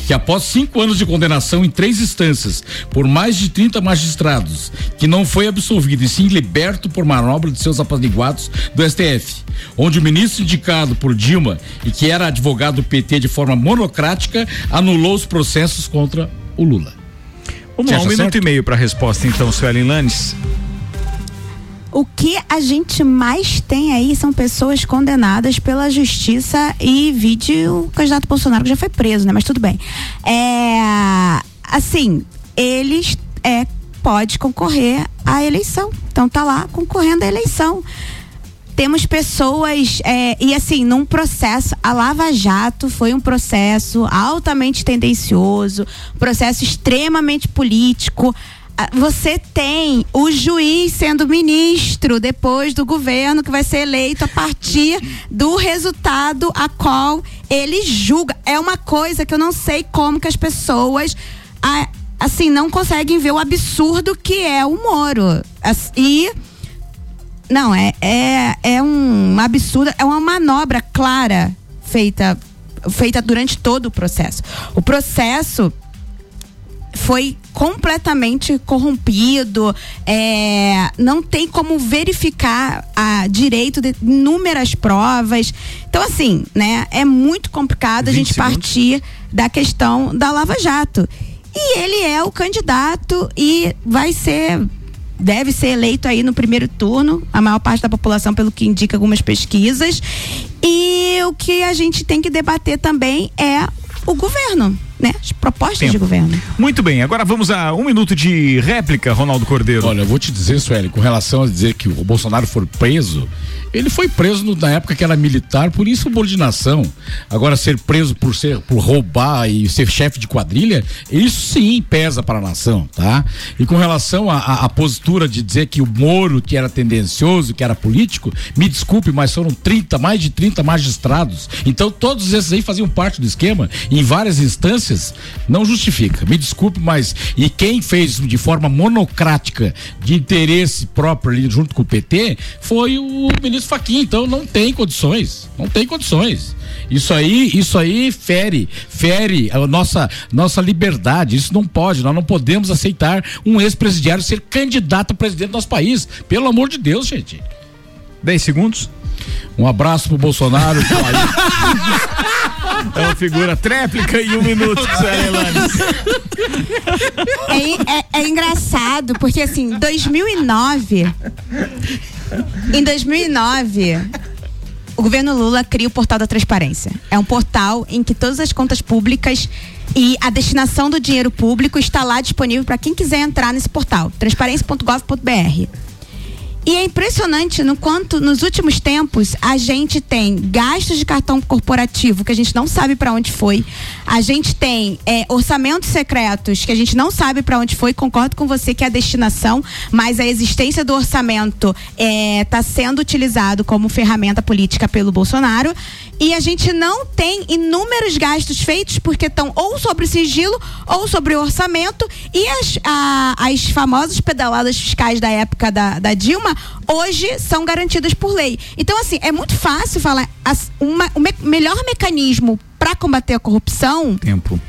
que após cinco anos de condenação em três instâncias por mais de 30 magistrados, que não foi absolvido e sim liberto por manobra de seus apaziguados do STF, onde o ministro indicado por Dilma e que era advogado do PT de forma monocrática anulou os processos contra o Lula. Vamos lá, um minuto certo? e meio para a resposta, então, Suelen Lanes. o que a gente mais tem aí são pessoas condenadas pela justiça e vide o candidato Bolsonaro que já foi preso, né? Mas tudo bem. É, assim, eles é, pode concorrer à eleição. Então tá lá concorrendo à eleição. Temos pessoas, é, e assim, num processo, a Lava Jato foi um processo altamente tendencioso, processo extremamente político ah, você tem o juiz sendo ministro depois do governo que vai ser eleito a partir do resultado a qual ele julga. É uma coisa que eu não sei como que as pessoas ah, assim não conseguem ver o absurdo que é o Moro. E não, é, é, é um absurdo, é uma manobra clara feita, feita durante todo o processo. O processo foi completamente corrompido, é, não tem como verificar a direito de inúmeras provas. Então, assim, né, é muito complicado a 20 gente segundos. partir da questão da Lava Jato. E ele é o candidato e vai ser deve ser eleito aí no primeiro turno, a maior parte da população, pelo que indica algumas pesquisas. E o que a gente tem que debater também é o governo, né? As propostas de Tempo. governo. Muito bem, agora vamos a um minuto de réplica, Ronaldo Cordeiro. Olha, eu vou te dizer, Sueli, com relação a dizer que o Bolsonaro foi preso, ele foi preso no- na época que era militar por insubordinação. Agora, ser preso por ser por roubar e ser chefe de quadrilha, isso sim pesa para a nação, tá? E com relação à- postura de dizer que o Moro, que era tendencioso, que era político, me desculpe, mas foram 30, mais de 30 magistrados. Então, todos esses aí faziam parte do esquema, em várias instâncias, não justifica. Me desculpe, mas. E quem fez de forma monocrática, de interesse próprio ali junto com o PT, foi o ministro Faquim. Então, não tem condições. Não tem condições. Isso aí, isso aí fere, fere a nossa, nossa liberdade. Isso não pode. Nós não podemos aceitar um ex-presidiário ser candidato a presidente do nosso país. Pelo amor de Deus, gente. 10 segundos. Um abraço pro Bolsonaro. É uma figura tréplica em um minuto, Elanes. É, é- é engraçado, porque assim, 2009. Em 2009, o governo Lula cria o portal da transparência. É um portal em que todas as contas públicas e a destinação do dinheiro público está lá disponível para quem quiser entrar nesse portal, transparência.gov.br. E é impressionante no quanto nos últimos tempos a gente tem gastos de cartão corporativo que a gente não sabe para onde foi. A gente tem é, orçamentos secretos que a gente não sabe para onde foi. Concordo com você que é a destinação, mas a existência do orçamento está sendo utilizado como ferramenta política pelo Bolsonaro. E a gente não tem inúmeros gastos feitos porque estão ou sobre sigilo ou sobre orçamento e as, a- as famosas pedaladas fiscais da época da, da Dilma hoje são garantidas por lei. Então, assim, é muito fácil falar as- uma- o me- melhor mecanismo para combater a corrupção. Tempo.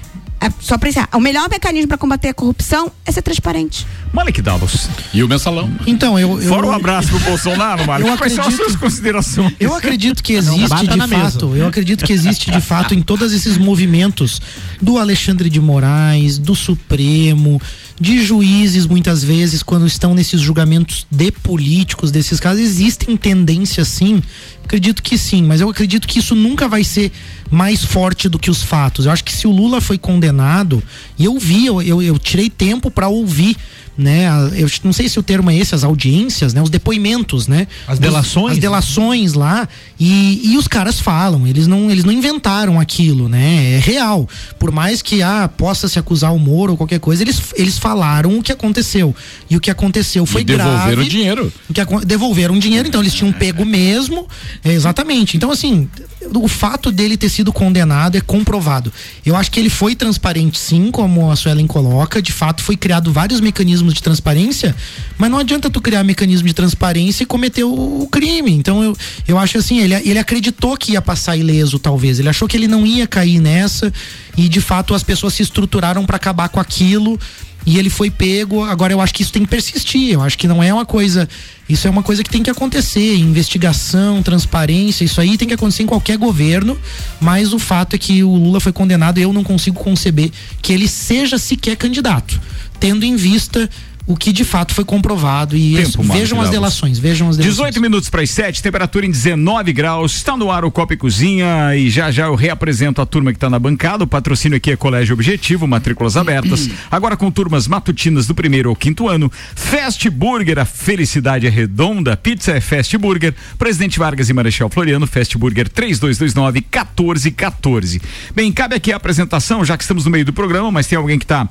É, só pra encerrar, o melhor mecanismo para combater a corrupção é ser transparente. Malek Davos. E o mensalão. Então, eu. eu Fora um abraço pro Bolsonaro, Mário. Eu Quais são as acredito- suas considerações? Eu acredito que existe de na mesa. fato, eu acredito que existe de fato em todos esses movimentos do Alexandre de Moraes, do Supremo, de juízes muitas vezes quando estão nesses julgamentos de políticos desses casos, existem tendências sim. Acredito que sim, mas eu acredito que isso nunca vai ser mais forte do que os fatos. Eu acho que se o Lula foi condenado, e eu vi, eu, eu, eu tirei tempo para ouvir né? Eu não sei se o termo é esse, as audiências, né? Os depoimentos, né? As delações, As delações lá e, e os caras falam, eles não, eles não inventaram aquilo, né? É real. Por mais que ah, possa se acusar o Moro ou qualquer coisa, eles, eles falaram o que aconteceu. E o que aconteceu foi E devolveram grave. dinheiro. Que devolveram dinheiro, então eles tinham pego mesmo. É, exatamente. Então, assim, o fato dele ter sido condenado é comprovado. Eu acho que ele foi transparente, sim, como a Suelen coloca. De fato, foi criado vários mecanismos de transparência, mas não adianta tu criar mecanismo de transparência e cometer o, o crime. Então, eu, eu acho assim, ele, ele acreditou que ia passar ileso, talvez. Ele achou que ele não ia cair nessa e, de fato, as pessoas se estruturaram para acabar com aquilo e ele foi pego. Agora eu acho que isso tem que persistir. Eu acho que não é uma coisa. Isso é uma coisa que tem que acontecer. Investigação, transparência, isso aí tem que acontecer em qualquer governo. Mas o fato é que o Lula foi condenado e eu não consigo conceber que ele seja sequer candidato, tendo em vista o que de fato foi comprovado e Tempo, Marco vejam as delações, vejam as delações. 18 minutos para as 7, temperatura em 19 graus. Está no ar o Copa e Cozinha e já já eu reapresento a turma que está na bancada. O patrocínio aqui é Colégio Objetivo, matrículas abertas. Agora com turmas matutinas do primeiro ao quinto ano. Fast Burger, a felicidade é redonda. Pizza é Fast Burger. Presidente Vargas e Marechal Floriano, Fast Burger 3229 1414. Bem, cabe aqui a apresentação, já que estamos no meio do programa, mas tem alguém que está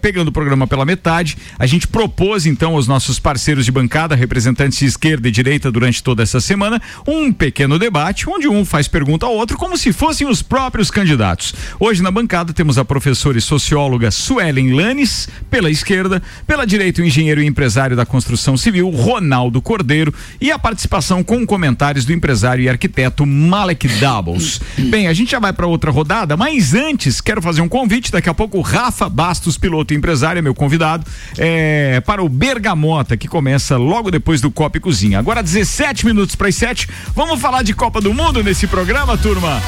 pegando o programa pela metade. A gente propôs então aos nossos parceiros de bancada, representantes de esquerda e direita durante toda essa semana, um pequeno debate onde um faz pergunta ao outro como se fossem os próprios candidatos. Hoje na bancada temos a professora e socióloga Suelen Lanes, pela esquerda, pela direita o engenheiro e empresário da construção civil Ronaldo Cordeiro e a participação com comentários do empresário e arquiteto Malek Doubles. Bem, a gente já vai para outra rodada, mas antes quero fazer um convite. Daqui a pouco o Rafa Bastos, piloto e empresário, é meu convidado, é, para o Bergamota, que começa logo depois do Copa e Cozinha. Agora 17 minutos para as 7. Vamos falar de Copa do Mundo nesse programa, turma?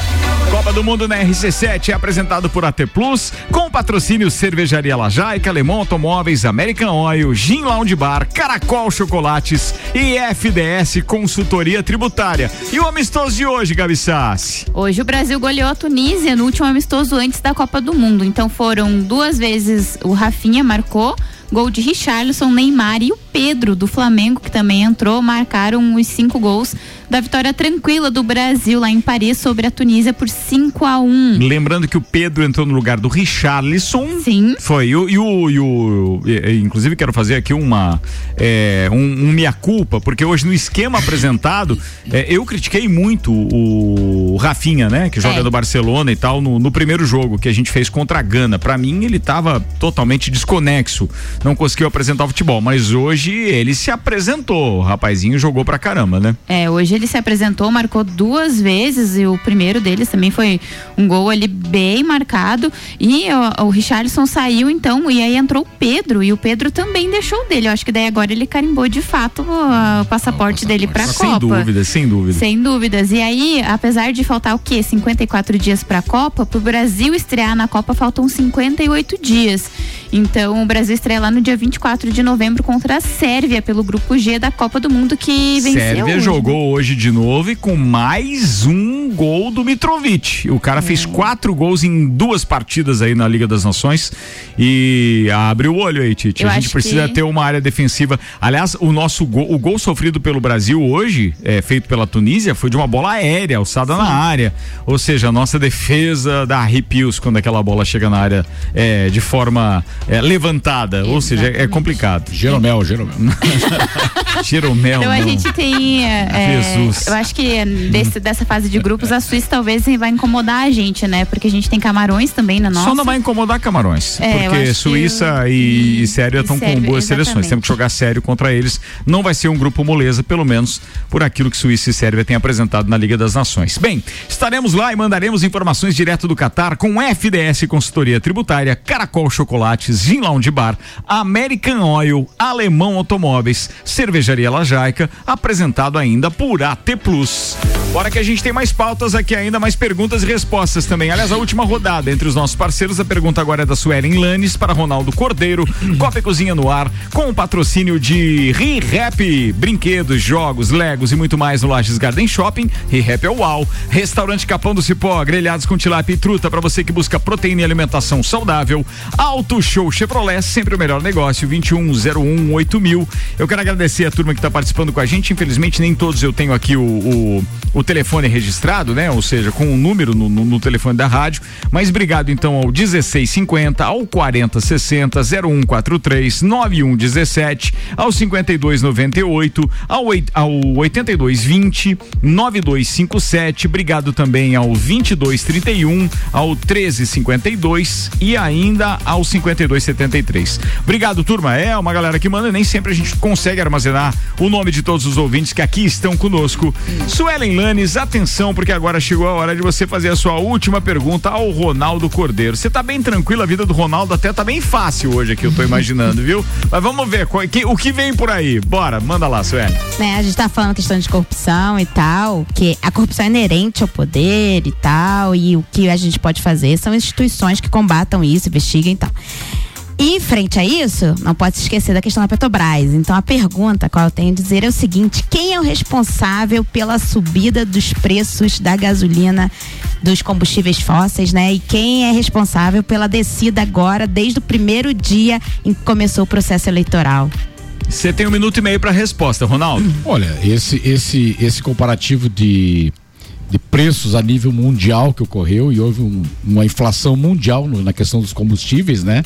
Copa do Mundo na RC7 é apresentado por AT Plus, com patrocínio Cervejaria Lajaica, Lemon Automóveis, American Oil, Gin Lounge Bar, Caracol Chocolates e FDS Consultoria Tributária. E o amistoso de hoje, Gabi Sassi? Hoje o Brasil goleou a Tunísia no último amistoso antes da Copa do Mundo. Então foram duas vezes o Rafinha marcou. Gol de Richarlison, Neymar e o Pedro do Flamengo, que também entrou, marcaram os cinco gols da vitória tranquila do Brasil lá em Paris sobre a Tunísia por 5 a 1 Lembrando que o Pedro entrou no lugar do Richarlison. Sim. Foi. E o. E o, e o- e- inclusive, quero fazer aqui uma. é, um, um meia-culpa, porque hoje no esquema apresentado, é, eu critiquei muito o Rafinha, né? Que joga É. do Barcelona e tal, no, no primeiro jogo que a gente fez contra a Gana. Pra mim, ele tava totalmente desconexo. Não conseguiu apresentar o futebol. Mas hoje ele se apresentou. O rapazinho jogou pra caramba, né? É, hoje ele se apresentou, marcou duas vezes e o primeiro deles também foi um gol ali bem marcado. E ó, o Richarlison saiu então e aí entrou o Pedro e o Pedro também deixou o dele. Eu acho que daí agora ele carimbou de fato ó, o passaporte dele pra Sem Copa. dúvida, sem dúvida. Sem dúvidas. E aí, apesar de faltar o quê? 54 dias para a Copa, pro Brasil estrear na Copa faltam 58 dias. Então, o Brasil estreia lá no dia 24 de novembro contra a Sérvia pelo grupo G da Copa do Mundo que venceu. Sérvia hoje. jogou hoje de novo e com mais um gol do Mitrovic. O cara É. fez quatro gols em duas partidas aí na Liga das Nações e abre o olho aí, Tite. Eu a gente precisa que- ter uma área defensiva. Aliás, o nosso gol, o gol sofrido pelo Brasil hoje, é, feito pela Tunísia, foi de uma bola aérea, alçada na área. Ou seja, a nossa defesa dá arrepios quando aquela bola chega na área é, de forma é, levantada. Ou seja, é, é complicado. Jeromel, Jeromel. Jeromel. Então a não. gente tem. é, Jesus. Eu acho que desse- dessa fase de grupos, a Suíça talvez vai incomodar a gente, né? Porque a gente tem Camarões também na nossa. Só não vai incomodar Camarões. É, porque Suíça e, e Sérvia estão com boas seleções. exatamente. Temos que jogar sério contra eles. Não vai ser um grupo moleza, pelo menos por aquilo que Suíça e Sérvia têm apresentado na Liga das Nações. Bem, estaremos lá e mandaremos informações direto do Catar com FDS Consultoria Tributária, Caracol Chocolates, Gin Lounge Bar, American Oil, Alemão Automóveis, Cervejaria Lajaica, apresentado ainda por AT Plus. Bora que a gente tem mais pautas aqui ainda, mais perguntas e respostas também. Aliás, a última rodada entre os nossos parceiros, a pergunta agora é da Suelen Lanes para Ronaldo Cordeiro, Copa e Cozinha no ar, com o patrocínio de ReHap, brinquedos, jogos, legos e muito mais no Lages Garden Shopping, ReHap é uau, Restaurante Capão do Cipó, grelhados com tilápia e truta para você que busca proteína e alimentação saudável, Auto Show Chevrolet, sempre o melhor negócio, 2101 8000. Eu quero agradecer a turma que está participando com a gente, infelizmente nem todos eu tenho aqui o, o, o telefone registrado, né? Ou seja, com o número no, no, no telefone da rádio, mas obrigado então ao 1650, ao 4060, 0143, 9117, ao 5298, ao, ao 8220, 9257, obrigado também ao 2231, ao 1352 e ainda ao 5273. Obrigado, turma. É uma galera que manda, nem sempre a gente consegue armazenar o nome de todos os ouvintes que aqui estão conosco. Suelen Lanes, atenção, porque agora chegou a hora de você fazer a sua última pergunta ao Ronaldo Cordeiro. Você tá bem tranquilo, a vida do Ronaldo até tá bem fácil hoje aqui, eu tô imaginando, viu? Mas vamos ver qual- que- o que vem por aí. Bora, manda lá, Suelen. né, a gente tá falando questão de corrupção e tal, que a corrupção é inerente ao poder e tal, e o que a gente pode fazer são instituições que combatam isso, investiguem e tal. E em frente a isso, não pode se esquecer da questão da Petrobras. Então a pergunta, qual eu tenho a dizer, é o seguinte: quem é o responsável pela subida dos preços da gasolina, dos combustíveis fósseis, né? E quem é responsável pela descida agora, desde o primeiro dia em que começou o processo eleitoral? Você tem um minuto e meio para resposta, Ronaldo. Olha, esse, esse, esse comparativo de, de preços a nível mundial que ocorreu e houve um- uma inflação mundial no- na questão dos combustíveis, né?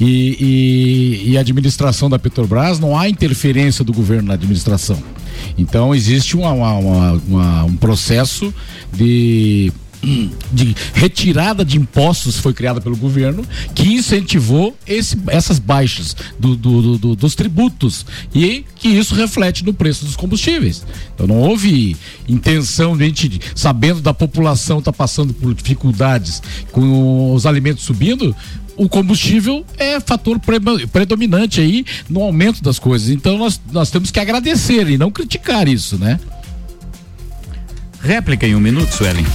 E, e, e a administração da Petrobras, não há interferência do governo na administração. Então existe uma- uma- uma- um processo de de retirada de impostos foi criada pelo governo que incentivou esse- essas baixas do- do- do- do- dos tributos e que isso reflete no preço dos combustíveis. Então não houve intenção de gente, sabendo da população está passando por dificuldades com os alimentos subindo, o combustível é fator pre- predominante aí no aumento das coisas. Então nós, nós temos que agradecer e não criticar isso, né? Réplica em um minuto, Suelen.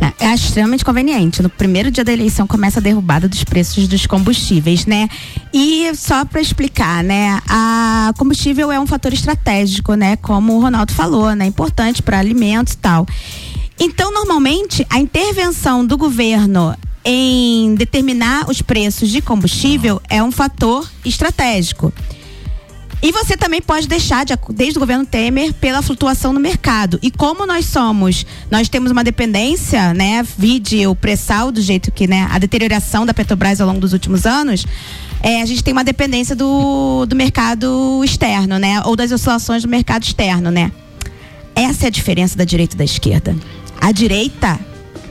É, acho extremamente conveniente. No primeiro dia da eleição começa a derrubada dos preços dos combustíveis, né? E só para explicar, né? A combustível é um fator estratégico, né? Como o Ronaldo falou, né? Importante para alimentos e tal. Então, normalmente, a intervenção do governo em determinar os preços de combustível é um fator estratégico. E você também pode deixar, de desde o governo Temer, pela flutuação no mercado. E como nós somos, nós temos uma dependência, né? Vide o pré-sal, do jeito que, né? A deterioração da Petrobras ao longo dos últimos anos. é, a gente tem uma dependência do, do mercado externo, né? Ou das oscilações do mercado externo, né? Essa é a diferença da direita e da esquerda. A direita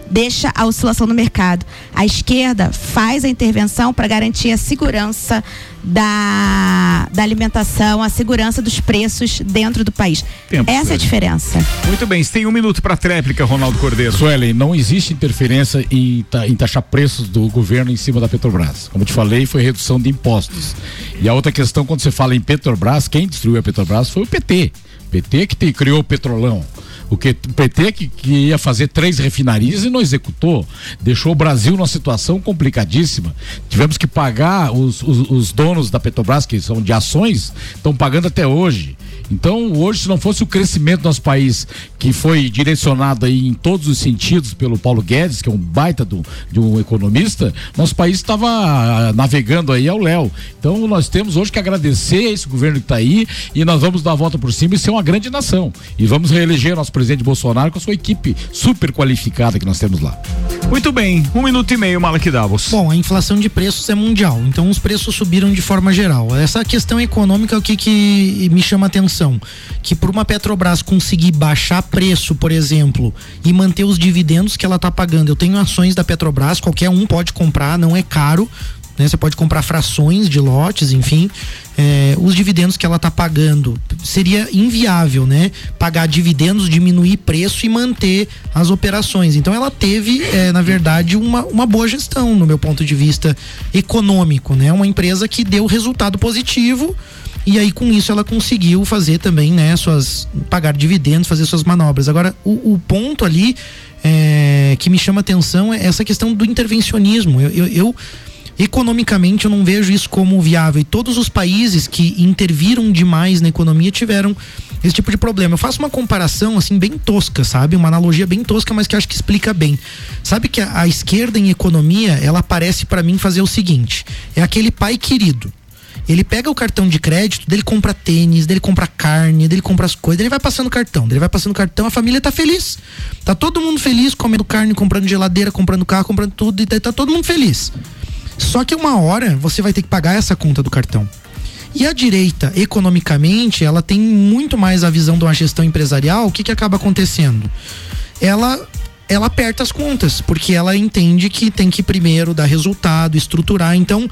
deixa a oscilação no mercado. A esquerda faz a intervenção para garantir a segurança da, da alimentação, a segurança dos preços dentro do país. Tempo, Essa é a diferença. Muito bem, você tem um minuto para tréplica, Ronaldo Cordeiro. Suelen, não existe interferência em, ta- em taxar preços do governo em cima da Petrobras. Como te falei, foi redução de impostos. E a outra questão, quando você fala em Petrobras, quem destruiu a Petrobras foi o PT. PT que te- criou o Petrolão. O, que, o PT que, que ia fazer três refinarias e não executou. Deixou o Brasil numa situação complicadíssima. Tivemos que pagar os, os, os donos da Petrobras, que são de ações, estão pagando até hoje. Então, hoje, se não fosse o crescimento do nosso país, que foi direcionado aí em todos os sentidos pelo Paulo Guedes, que é um baita do- de um economista, nosso país estava ah, navegando aí ao léu. Então, nós temos hoje que agradecer a esse governo que está aí e nós vamos dar a volta por cima e ser uma grande nação. E vamos reeleger nosso presidente Bolsonaro com a sua equipe super qualificada que nós temos lá. Muito bem, um minuto e meio, Malak Davos. Bom, a inflação de preços é mundial, então os preços subiram de forma geral. Essa questão econômica, o que, que me chama atenção? Que por uma Petrobras conseguir baixar preço, por exemplo, e manter os dividendos que ela está pagando. Eu tenho ações da Petrobras, qualquer um pode comprar, não é caro. né? Você pode comprar frações de lotes, enfim. É, os dividendos que ela está pagando seria inviável, né? Pagar dividendos, diminuir preço e manter as operações. Então ela teve, é, na verdade, uma, uma boa gestão, no meu ponto de vista econômico, né? Uma empresa que deu resultado positivo. E aí, com isso, ela conseguiu fazer também, né, suas. pagar dividendos, fazer suas manobras. Agora, o, o ponto ali é, que me chama atenção é essa questão do intervencionismo. eu, eu- eu economicamente eu não vejo isso como viável. E todos os países que interviram demais na economia tiveram esse tipo de problema. Eu faço uma comparação assim bem tosca, sabe? Uma analogia bem tosca, mas que acho que explica bem. Sabe que a, a esquerda em economia, ela parece para mim fazer o seguinte: é aquele pai querido. Ele pega o cartão de crédito, dele compra tênis, dele compra carne, dele compra as coisas, ele vai passando cartão, dele vai passando cartão, a família tá feliz. Tá todo mundo feliz comendo carne, comprando geladeira, comprando carro, comprando tudo, e tá, tá todo mundo feliz. Só que uma hora você vai ter que pagar essa conta do cartão. E a direita, economicamente, ela tem muito mais a visão de uma gestão empresarial. O que, que acaba acontecendo? Ela ela aperta as contas, porque ela entende que tem que primeiro dar resultado, estruturar. Então,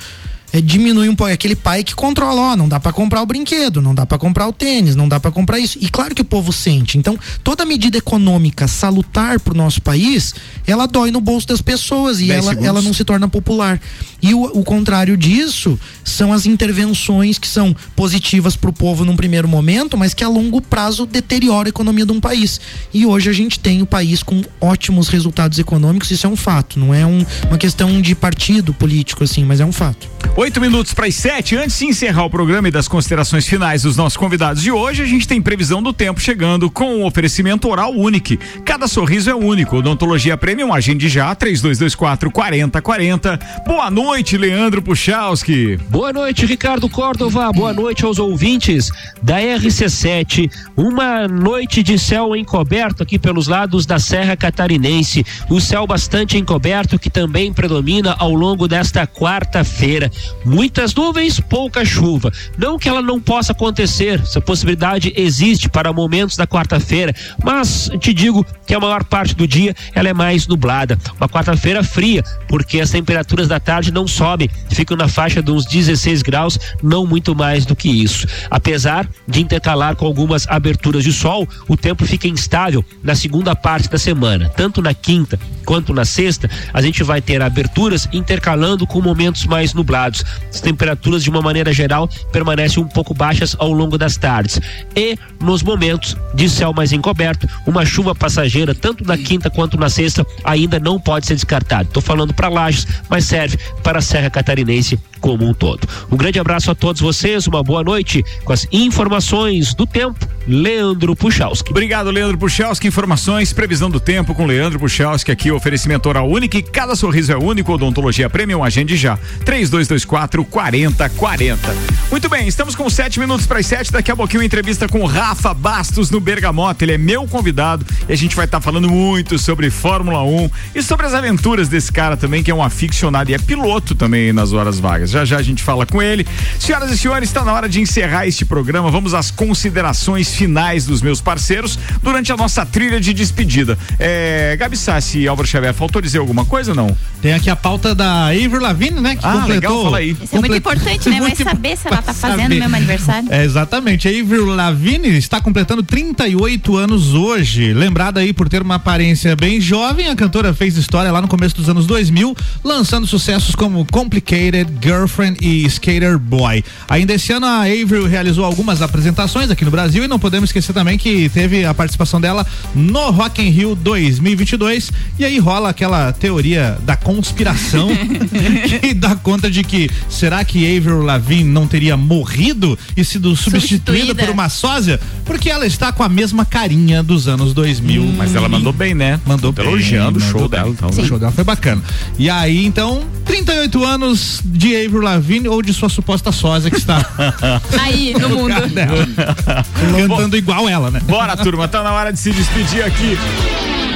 é, diminui um pouco. É aquele pai que controla, ó, não dá pra comprar o brinquedo, não dá pra comprar o tênis, não dá pra comprar isso. E claro que o povo sente. Então, toda medida econômica salutar pro nosso país, ela dói no bolso das pessoas e ela, segundos. ela não se torna popular. E o, o contrário disso são as intervenções que são positivas para o povo num primeiro momento, mas que a longo prazo deteriora a economia de um país. E hoje a gente tem o país com ótimos resultados econômicos, isso é um fato, não é um- uma questão de partido político assim, mas é um fato. Oito minutos para as sete. Antes de encerrar o programa e das considerações finais dos nossos convidados de hoje, a gente tem previsão do tempo chegando com o oferecimento oral único. Cada sorriso é único. Odontologia Premium, agende já, 3224 4040. Boa noite, Leandro Puchalski. Boa noite, Ricardo Córdova. Boa noite aos ouvintes da RC7. Uma noite de céu encoberto aqui pelos lados da Serra Catarinense. O céu bastante encoberto que também predomina ao longo desta quarta-feira. Muitas nuvens, pouca chuva. Não que ela não possa acontecer, essa possibilidade existe para momentos da quarta-feira, mas te digo que a maior parte do dia ela é mais nublada. Uma quarta-feira fria, porque as temperaturas da tarde não sobem, ficam na faixa de uns 16 graus, não muito mais do que isso. Apesar de intercalar com algumas aberturas de sol, o tempo fica instável na segunda parte da semana, tanto na quinta quanto na sexta, a gente vai ter aberturas intercalando com momentos mais nublados. As temperaturas, de uma maneira geral, permanecem um pouco baixas ao longo das tardes. E nos momentos de céu mais encoberto, uma chuva passageira, tanto na quinta quanto na sexta, ainda não pode ser descartada. Estou falando para Lages, mas serve para a Serra Catarinense como um todo. Um grande abraço a todos vocês, uma boa noite com as informações do tempo. Leandro Puchalski. Obrigado, Leandro Puchalski. Informações, previsão do tempo com Leandro Puchalski aqui, oferecimento oral único e cada sorriso é único. Odontologia Premium, agende já. 3224 4040. Muito bem, estamos com sete minutos para as sete. Daqui a pouquinho, entrevista com o Rafa Bastos no Bergamota. Ele é meu convidado e a gente vai estar falando muito sobre Fórmula 1 e sobre as aventuras desse cara também, que é um aficionado e é piloto também nas horas vagas. Já já a gente fala com ele. Senhoras e senhores, está na hora de encerrar este programa. Vamos às considerações finais dos meus parceiros durante a nossa trilha de despedida. É, Gabi Sassi e Álvaro Xavier, faltou dizer alguma coisa ou não? Tem aqui a pauta da Avril Lavigne, né? Que Ah, completou. legal, fala aí. Isso é muito importante, né? Vai saber se ela tá fazendo saber. mesmo aniversário. É, exatamente. A Avril Lavigne está completando 38 anos hoje. Lembrada aí por ter uma aparência bem jovem, a cantora fez história lá no começo dos anos 2000, lançando sucessos como Complicated, Girlfriend e Skater Boy. Ainda esse ano a Avril realizou algumas apresentações aqui no Brasil e não podemos esquecer também que teve a participação dela no Rock in Rio 2022 e aí rola aquela teoria da conspiração que dá conta de que será que Avril Lavigne não teria morrido e sido substituída Substituída. por uma sósia? Porque ela está com a mesma carinha dos anos 2000. Mas ela mandou bem, né? Mandou Tá bem. elogiando o show dela, então. O Sim. show dela foi bacana. E aí, então, 38 anos de Avril Lavigne ou de sua suposta sósia que está Aí, no mundo. Cantando igual ela, né? Bora, turma, tá na hora de se despedir aqui.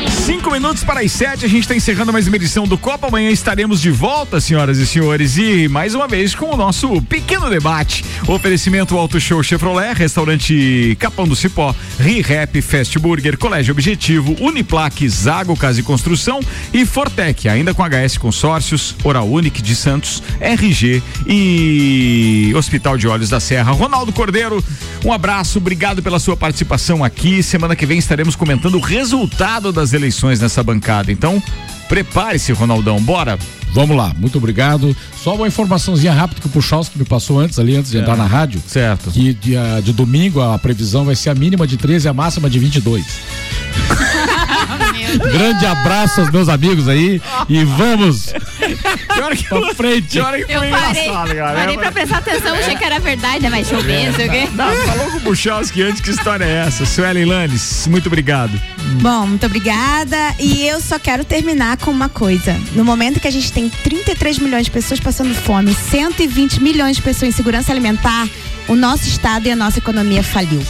Cinco minutos para as sete, a gente está encerrando mais uma edição do Copa. Amanhã estaremos de volta, senhoras e senhores, e mais uma vez com o nosso pequeno debate. Oferecimento Auto Show Chevrolet, Restaurante Capão do Cipó, ReHap, Fast Burger, Colégio Objetivo, Uniplaque, Zago Casa e Construção e Fortec, ainda com HS Consórcios, Oral de Santos, RG e Hospital de Olhos da Serra. Ronaldo Cordeiro, um abraço, obrigado pela sua participação aqui. Semana que vem estaremos comentando o resultado das eleições nessa bancada. Então, prepare-se, Ronaldão, bora. Vamos lá, muito obrigado. Só uma informaçãozinha rápida que o Puchalski me passou antes ali, antes de entrar na rádio. Certo. Que de, de domingo a previsão vai ser a mínima de 13 e a máxima de 22. Grande abraço aos meus amigos aí e vamos Pior que pra frente. Pior que Eu parei, engraçado, cara. parei pra prestar atenção, achei que era verdade, né? Mas chover, não sei o quê. Não, falou com o Buchowski antes, que história é essa? Suelen Lanes, muito obrigado. Bom, muito obrigada. E eu só quero terminar com uma coisa. No momento que a gente tem 33 milhões de pessoas passando fome, 120 milhões de pessoas em segurança alimentar, o nosso estado e a nossa economia faliu.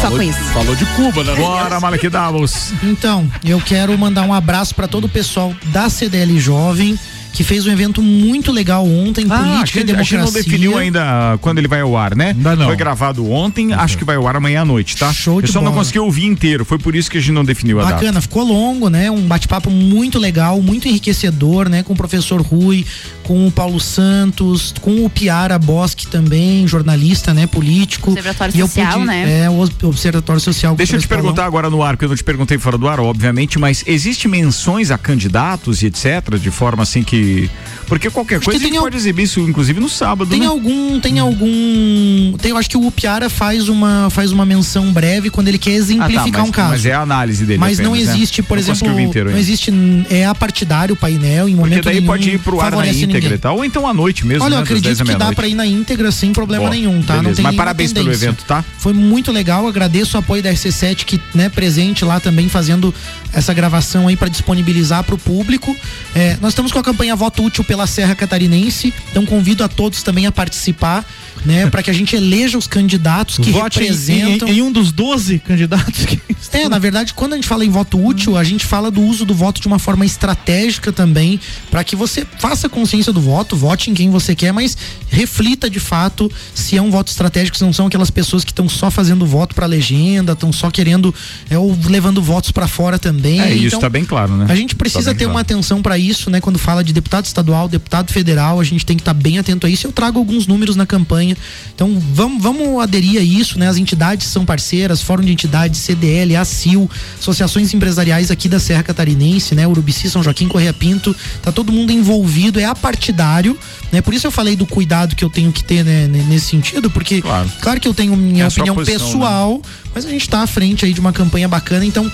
Só com isso. Falou de Cuba, né? Bora, Malek Davos. Então, eu quero mandar um abraço para todo o pessoal da CDL Jovem, que fez um evento muito legal ontem, Ah, política a e gente, a democracia. gente não definiu ainda quando ele vai ao ar, né? Ainda não. Foi gravado ontem, acho que vai ao ar amanhã à noite, tá? Show de Eu só não bola. consegui ouvir inteiro, foi por isso que a gente não definiu a data. Bacana, ficou longo, né? Um bate-papo muito legal, muito enriquecedor, né? Com o professor Rui, com o Paulo Santos, com o Piara Bosque também, jornalista, né? Político. Observatório E eu Social, pude- né? É, o Observatório Social. Deixa eu te perguntar agora no ar, porque eu não te perguntei fora do ar, obviamente, mas existe menções a candidatos e etc, de forma assim que de. Porque qualquer coisa a gente pode exibir isso, inclusive no sábado. Tem né? algum, tem algum, tem, eu acho que o Upiara faz uma, faz uma menção breve quando ele quer exemplificar Ah, tá, mas- um caso. Mas é a análise dele. Mas não apenas, né? existe, por Não exemplo, inteiro não existe é apartidário o painel em Porque momento daí nenhum. pode ir pro ar na íntegra ninguém. e tal. Ou então à noite mesmo. Olha, eu né, 10 acredito que dá pra ir na íntegra sem problema Boa, nenhum, tá? Não tem Mas parabéns pelo tendência. evento, tá? Foi muito legal, agradeço o apoio da RC7 que, né, presente lá também fazendo essa gravação aí pra disponibilizar pro público. É, nós estamos com a campanha Voto Útil pela Serra Catarinense, então convido a todos também a participar, né, para que a gente eleja os candidatos que Vote em- representam em, em um dos 12 candidatos que é, na verdade, quando a gente fala em voto útil, a gente fala do uso do voto de uma forma estratégica também, para que você faça consciência do voto, vote em quem você quer, mas reflita de fato se é um voto estratégico, se não são aquelas pessoas que estão só fazendo voto para legenda, estão só querendo é, ou levando votos para fora também. É, isso Então, tá bem claro, né? A gente Tá precisa bem ter claro. uma atenção para isso, né? Quando fala de deputado estadual, deputado federal, a gente tem que estar bem atento a isso. Eu trago alguns números na campanha. Então vamos, vamos aderir a isso, né? As entidades são parceiras, Fórum de Entidades, CDL, ACIL, associações empresariais aqui da Serra Catarinense, né? Urubici, São Joaquim, Correia Pinto, tá todo mundo envolvido, é apartidário, né? Por isso eu falei do cuidado que eu tenho que ter, né? Nesse sentido, porque claro, que eu tenho minha É opinião posição, pessoal, mas a gente tá à frente aí de uma campanha bacana, então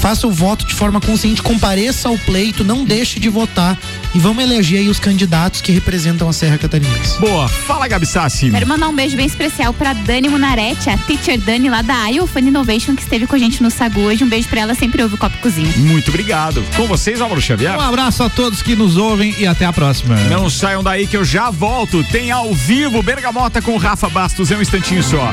faça o voto de forma consciente, compareça ao pleito, não deixe de votar e vamos eleger aí os candidatos que representam a Serra Catarinense. Boa, fala Gabi Sassi. Quero mandar um beijo bem especial pra Dani Munarete, a teacher Dani lá da IO Fun Innovation, que esteve com a gente no Sagu hoje. Um beijo pra ela, sempre ouve o Copo Cozinha. Muito obrigado. Com vocês, Álvaro Xavier. Um abraço a todos que nos ouvem e até a próxima. Não saiam daí que eu já volto. Tem ao vivo Bergamota com Rafa Bastos. É um instantinho só.